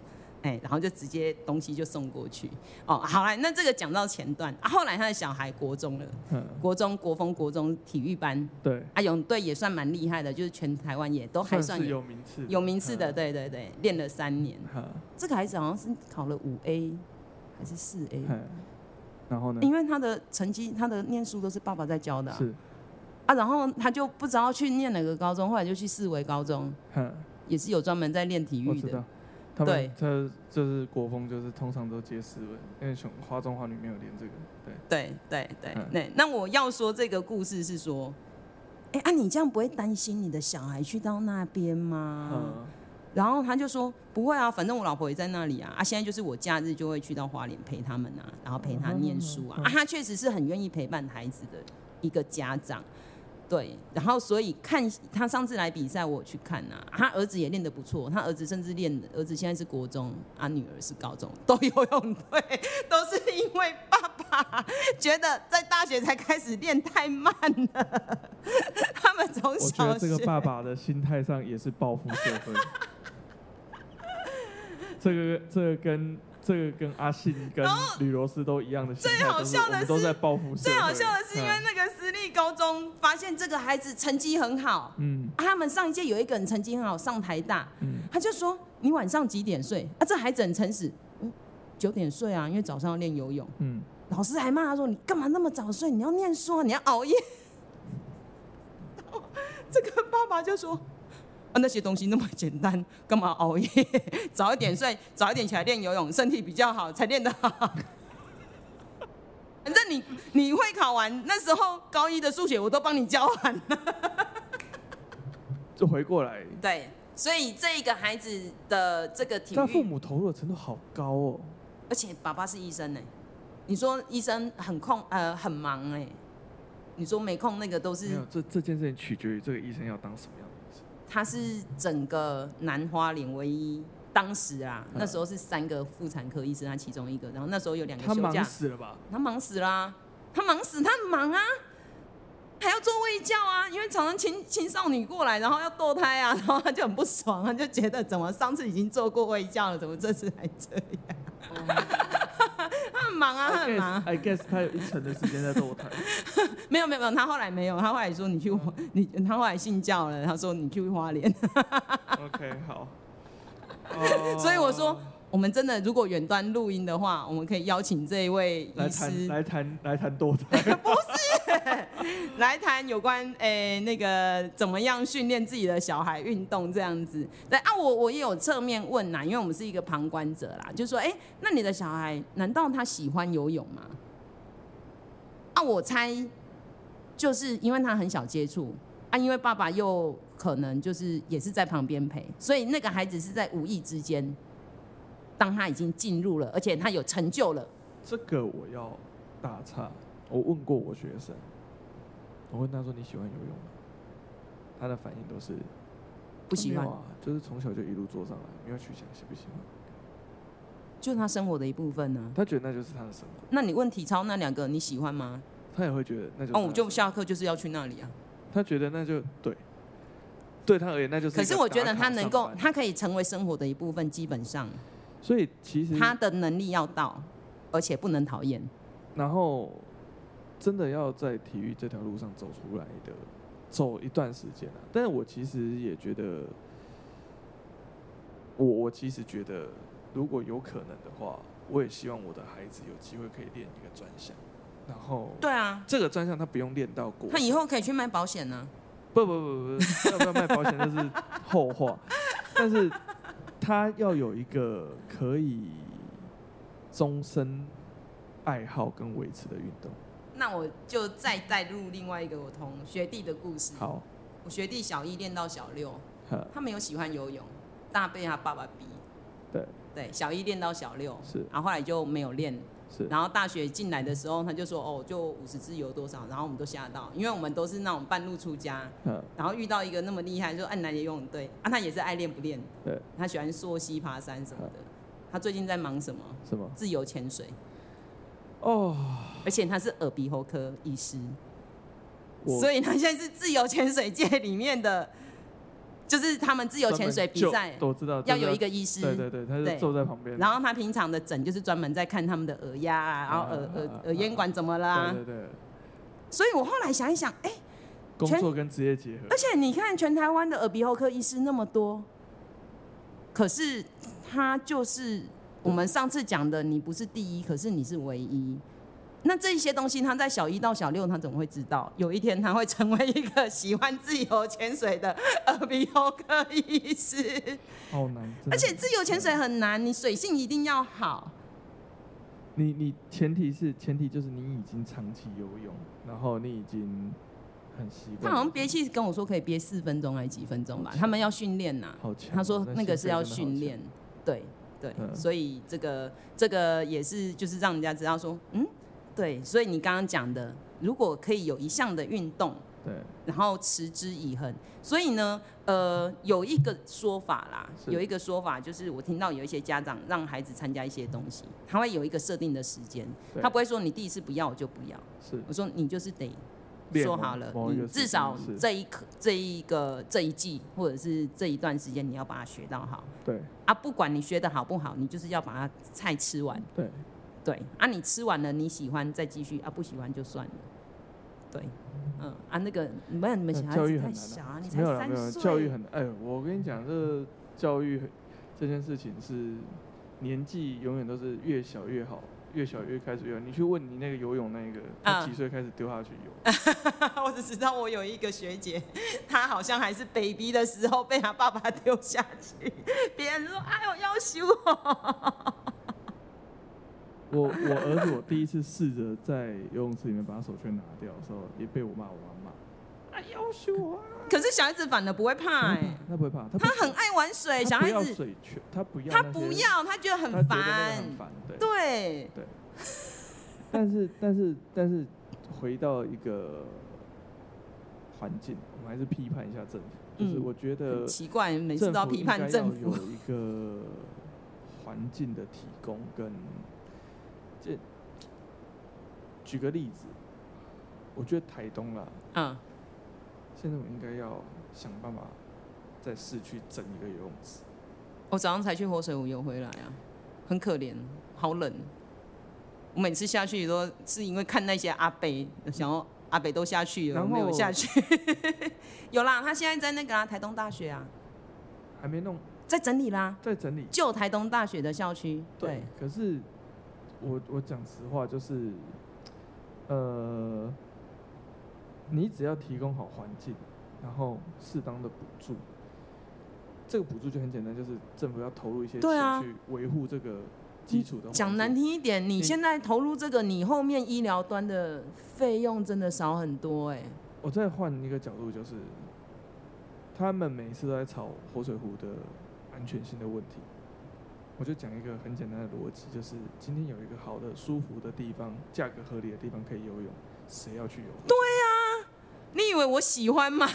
哎，然后就直接东西就送过去。哦，好了，那这个讲到前段，啊，后来他的小孩国中了，嗯、国中国风国中体育班，对，啊泳队也算蛮厉害的，就是全台湾也都还算有，名次，有名次的，对对对，练了三年。嗯、这个孩子好像是考了五 A 还是四 A，然后呢？因为他的成绩，他的念书都是爸爸在教的，啊，是啊，然后他就不知道去念哪个高中，后来就去四维高中，嗯、也是有专门在练体育的。对，他就是国风，就是通常都接诗文，因为从花中花女没有连这个。对对对对对。那我要说这个故事是说，哎啊，你这样不会担心你的小孩去到那边吗？嗯，然后他就说不会啊，反正我老婆也在那里啊，啊，现在就是我假日就会去到花莲陪他们啊，然后陪他念书啊，啊，他确实是很愿意陪伴孩子的一个家长。对，然后所以看他上次来比赛，我去看呐、啊，他儿子也练得不错，他儿子甚至练，儿子现在是国中，啊，女儿是高中，都游泳队，都是因为爸爸觉得在大学才开始练太慢了，他们从小我觉得这个爸爸的心态上也是报复社会，这个这个跟。这个跟阿信跟吕罗斯都一样的，最好笑的是都在报复。最好笑的是，因为那个私立高中发现这个孩子成绩很好，嗯，他们上一届有一个人成绩很好，上台大，嗯，他就说你晚上几点睡？啊，这孩子很诚实，嗯，九点睡啊，因为早上要练游泳，嗯，老师还骂他说你干嘛那么早睡？你要念书啊，你要熬夜。这个爸爸就说。啊，那些东西那么简单，干嘛熬夜？早一点睡，早一点起来练游泳，身体比较好，才练得好。反正你你会考完，那时候高一的数学我都帮你教完了。就回过来。对，所以这一个孩子的这个体育，他父母投入的程度好高哦。而且爸爸是医生呢，你说医生很空呃很忙哎，你说没空那个都是。没有，这这件事情取决于这个医生要当什么样。他是整个南花莲唯一，当时啊，那时候是三个妇产科医生，他其中一个，然后那时候有两个休假。他忙死了吧？他忙死啦、啊，他忙死，他很忙啊，还要做卫教啊，因为常常青青少女过来，然后要堕胎啊，然后他就很不爽，他就觉得怎么上次已经做过卫教了，怎么这次还这样？他很忙啊，他很忙。I guess 他有一成的时间在堕胎。没有没有没有，他后来没有，他后来说你去你，他后来信教了，他说你去花莲。OK 好。所以我说。我们真的，如果远端录音的话，我们可以邀请这一位医师来谈来谈堕胎，不是来谈有关诶、欸、那个怎么样训练自己的小孩运动这样子。对啊，我我也有侧面问呐，因为我们是一个旁观者啦，就说哎、欸，那你的小孩难道他喜欢游泳吗？啊，我猜就是因为他很小接触啊，因为爸爸又可能就是也是在旁边陪，所以那个孩子是在无意之间。当他已经进入了，而且他有成就了，这个我要打岔。我问过我学生，我问他说你喜欢游泳吗？他的反应都是不喜欢，啊、就是从小就一路做上来，没有去想喜不喜欢，就他生活的一部分呢、啊。他觉得那就是他的生活。那你问体操那两个你喜欢吗？他也会觉得那就哦，我就下课就是要去那里啊。他觉得那就对，对他而言那就是。可是我觉得他能够，他可以成为生活的一部分，基本上。所以其实他的能力要到，而且不能讨厌。然后真的要在体育这条路上走出来的，走一段时间啊。但是我其实也觉得，我我其实觉得，如果有可能的话，我也希望我的孩子有机会可以练一个专项。然后对啊，这个专项他不用练到过，他以后可以去卖保险呢。不不不不，要不要卖保险那是后话。但是。他要有一个可以终身爱好跟维持的运动。那我就再带入另外一个我同学弟的故事。好，我学弟小一练到小六，他没有喜欢游泳，但被他爸爸逼。对对，小一练到小六，是，然后后来就没有练。是，然后大学进来的时候，他就说：“哦，就五十支游多少？”然后我们都吓到，因为我们都是那种半路出家，嗯，然后遇到一个那么厉害，就按来游泳队啊，他也是爱练不练，对，他喜欢溯溪爬山什么的。他最近在忙什么？什么？自由潜水。哦，而且他是耳鼻喉科医师，所以他现在是自由潜水界里面的。就是他们自由潜水比赛，都知道要有一个医师，对对对，他是坐在旁边。然后他平常的诊就是专门在看他们的耳压啊，然后耳耳耳咽管怎么啦，对对对。所以我后来想一想，哎，工作跟职业结合。而且你看，全台湾的耳鼻喉科医师那么多，可是他就是我们上次讲的，你不是第一，可是你是唯一。那这些东西，他在小一到小六，他怎么会知道？有一天他会成为一个喜欢自由潜水的耳鼻喉科医师。好难，而且自由潜水很难，你水性一定要好。你你前提是前提就是你已经长期游泳，然后你已经很习惯。他好像憋气跟我说可以憋四分钟还是几分钟吧？他们要训练呐。好强。他说那个是要训练，对对，嗯、所以这个这个也是就是让人家知道说，嗯，对，所以你刚刚讲的，如果可以有一项的运动。对，然后持之以恒，所以呢，呃，有一个说法啦，有一个说法就是，我听到有一些家长让孩子参加一些东西，他会有一个设定的时间，他不会说你第一次不要我就不要，是，我说你就是得说好了，你至少这一课、这一个、这一季或者是这一段时间你要把它学到好，对，啊，不管你学的好不好，你就是要把它菜吃完，对，对，啊，你吃完了你喜欢再继续，啊，不喜欢就算了。对，嗯啊，那个没有你们小孩子太小啊，你才三岁。教育很哎，我跟你讲，这个教育这件事情是年纪永远都是越小越好，越小越开始越好。你去问你那个游泳那个，他几岁开始丢下去游？嗯、我只知道我有一个学姐，她好像还是 baby 的时候被她爸爸丢下去，别人说哎呦要修哦。我我儿子，我第一次试着在游泳池里面把手圈拿掉的时候，也被我妈我妈骂。哎呦，修啊！可是小孩子反而不会怕哎、欸，他不会怕，他，他很爱玩水。小孩子水圈，他不要，他不要，他觉得很烦，很烦，对对对。但是但是但是回到一个环境，我们还是批判一下政府。就是我觉得奇怪，每次都要批判政府。有一个环境的提供跟。这举个例子，我觉得台东啦，嗯，现在我应该要想办法在市区整一个游泳池。我早上才去活水湖游回来啊，很可怜，好冷。我每次下去都是因为看那些阿北，想要阿北都下去了，没有下去。有啦，他现在在那个啊，台东大学啊，还没弄，在整理啦，在整理旧台东大学的校区。对，可是。我我讲实话，就是，呃，你只要提供好环境，然后适当的补助，这个补助就很简单，就是政府要投入一些钱去维护这个基础的。讲难听一点，你现在投入这个，你后面医疗端的费用真的少很多哎。我再换一个角度，就是他们每次都在吵活水湖的安全性的问题。我就讲一个很简单的逻辑，就是今天有一个好的、舒服的地方，价格合理的地方可以游泳，谁要去游？对呀、啊，你以为我喜欢吗？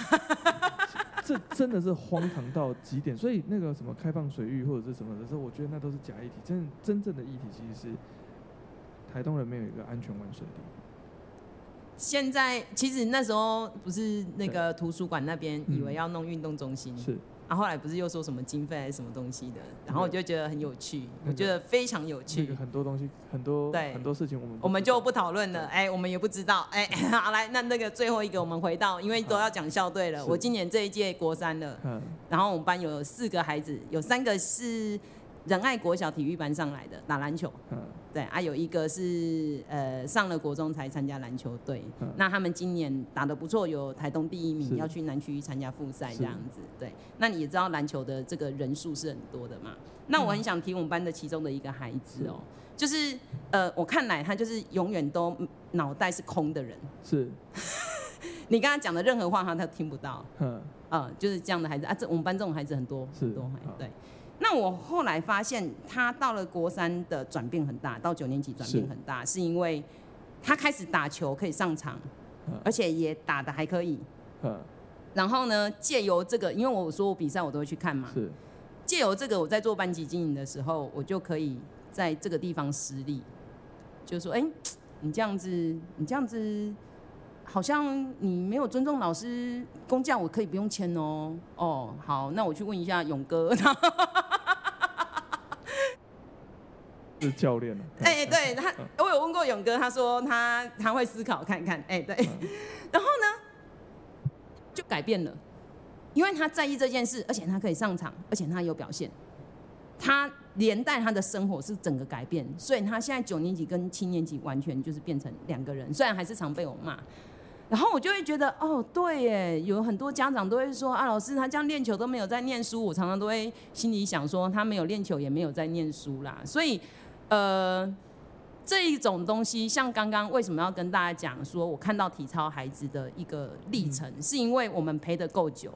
这真的是荒唐到极点。所以那个什么开放水域或者是什么的时候，我觉得那都是假议题。真真正的议题其实是台东人没有一个安全玩水的地方。现在其实那时候不是那个图书馆那边以为要弄运动中心。嗯、是。啊，后来不是又说什么经费还是什么东西的，然后我就觉得很有趣，我觉得非常有趣。那个很多东西，很多对很多事情，我们我们就不讨论了。哎，我们也不知道。哎，好来，那那个最后一个，我们回到，因为都要讲校队了。我今年这一届国三了，然后我们班有四个孩子，有三个是仁爱国小体育班上来的打篮球。对啊，有一个是呃上了国中才参加篮球队，嗯，那他们今年打得不错，有台东第一名，要去南区参加复赛这样子。对，那你也知道篮球的这个人数是很多的嘛？那我很想提我们班的其中的一个孩子哦，是就是呃我看来他就是永远都脑袋是空的人，是，你跟他讲的任何话他都听不到，嗯，呃，就是这样的孩子啊，这我们班这种孩子很多很多对。那我后来发现，他到了国三的转变很大，到九年级转变很大，是，是因为他开始打球可以上场，而且也打的还可以。然后呢，借由这个，因为我说我比赛我都会去看嘛，是。借由这个，我在做班级经营的时候，我就可以在这个地方施力，就说，哎、欸，你这样子，你这样子。好像你没有尊重老师，工匠我可以不用签哦。哦，好，那我去问一下勇哥。是教练哎、欸，对他，我有问过勇哥，他说他他会思考看看。哎、欸，对。然后呢，就改变了，因为他在意这件事，而且他可以上场，而且他有表现。他连带他的生活是整个改变，所以他现在九年级跟七年级完全就是变成两个人，虽然还是常被我骂。然后我就会觉得，哦，对耶，有很多家长都会说，啊，老师他这样练球都没有在念书。我常常都会心里想说，他没有练球也没有在念书啦。所以，呃，这一种东西，像刚刚为什么要跟大家讲说，我看到体操孩子的一个历程，嗯、是因为我们陪得够久，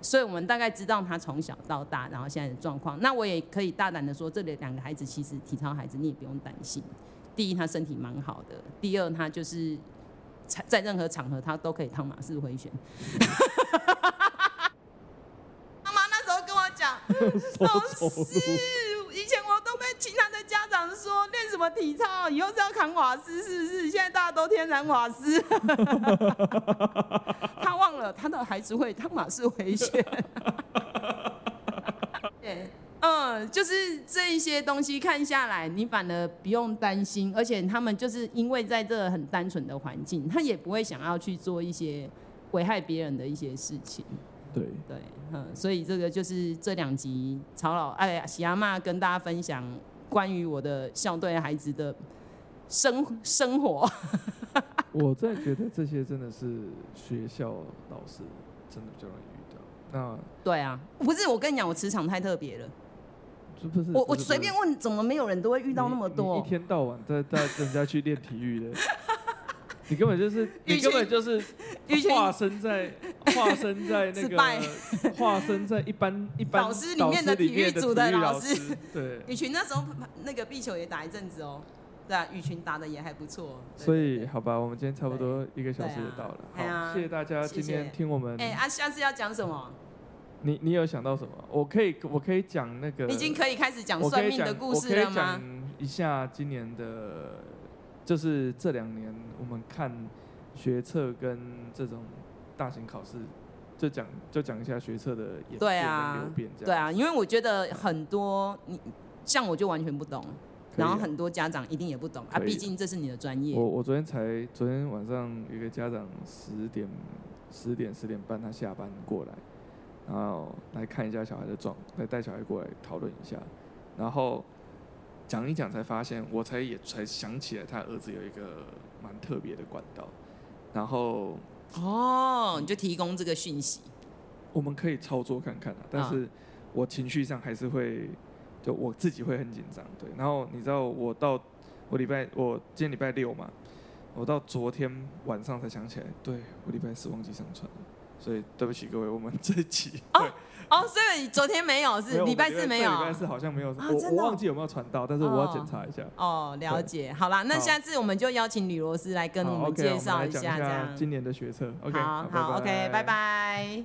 所以我们大概知道他从小到大，然后现在的状况。那我也可以大胆的说，这里两个孩子其实体操孩子，你也不用担心。第一，他身体蛮好的；第二，他就是在任何场合他都可以趟马式回旋。妈妈那时候跟我讲，老师。以前我都被其他的家长说练什么体操，以后是要扛瓦斯，是不是？现在大家都天然瓦斯。他忘了他的孩子会汤马式回旋。对，嗯，就是这一些东西看下来，你反而不用担心，而且他们就是因为在这很单纯的环境，他也不会想要去做一些危害别人的一些事情。对对，嗯，所以这个就是这两集曹老哎呀喜阿妈跟大家分享关于我的校队孩子的生生活。我在觉得这些真的是学校老师真的比较容易遇到。那对啊，不是我跟你讲，我磁场太特别了。不是我我随便问，怎么没有人都会遇到那么多？一天到晚在带人家去练体育的。你根本就是，你根本就是化身在化身在那个化身在一般一般老师里面的体育组的老师。对，雨群那时候那个壁球也打一阵子哦，对啊，雨群打的也还不错。所以好吧，我们今天差不多一个小时就到了。好，谢谢大家今天听我们。哎啊，下次要讲什么？你你有想到什么？我可以我可以讲那个。已经可以开始讲算命的故事了吗？我可以讲一下今年的。就是这两年，我们看学测跟这种大型考试，就讲就讲一下学测的演变跟流变这样。对啊，因为我觉得很多你像我就完全不懂，然后很多家长一定也不懂啊，毕竟这是你的专业。我我昨天才昨天晚上有一个家长十点十点十点半他下班过来，然后来看一下小孩的状，来带小孩过来讨论一下，然后。讲一讲才发现，我才也才想起来，他儿子有一个蛮特别的管道，然后哦，你就提供这个讯息，我们可以操作看看啊，但是我情绪上还是会，就我自己会很紧张，对。然后你知道，我到我礼拜我今天礼拜六嘛，我到昨天晚上才想起来，对，我礼拜四忘记上传了，所以对不起各位，我们这一集。对哦，所以昨天没有，是礼拜四没有。礼拜四好像没有，我我忘记有没有传到，但是我要检查一下。哦，了解。好啦，那下次我们就邀请吕罗斯来跟我们介绍一下这样。今年的学测。好好，OK，拜拜。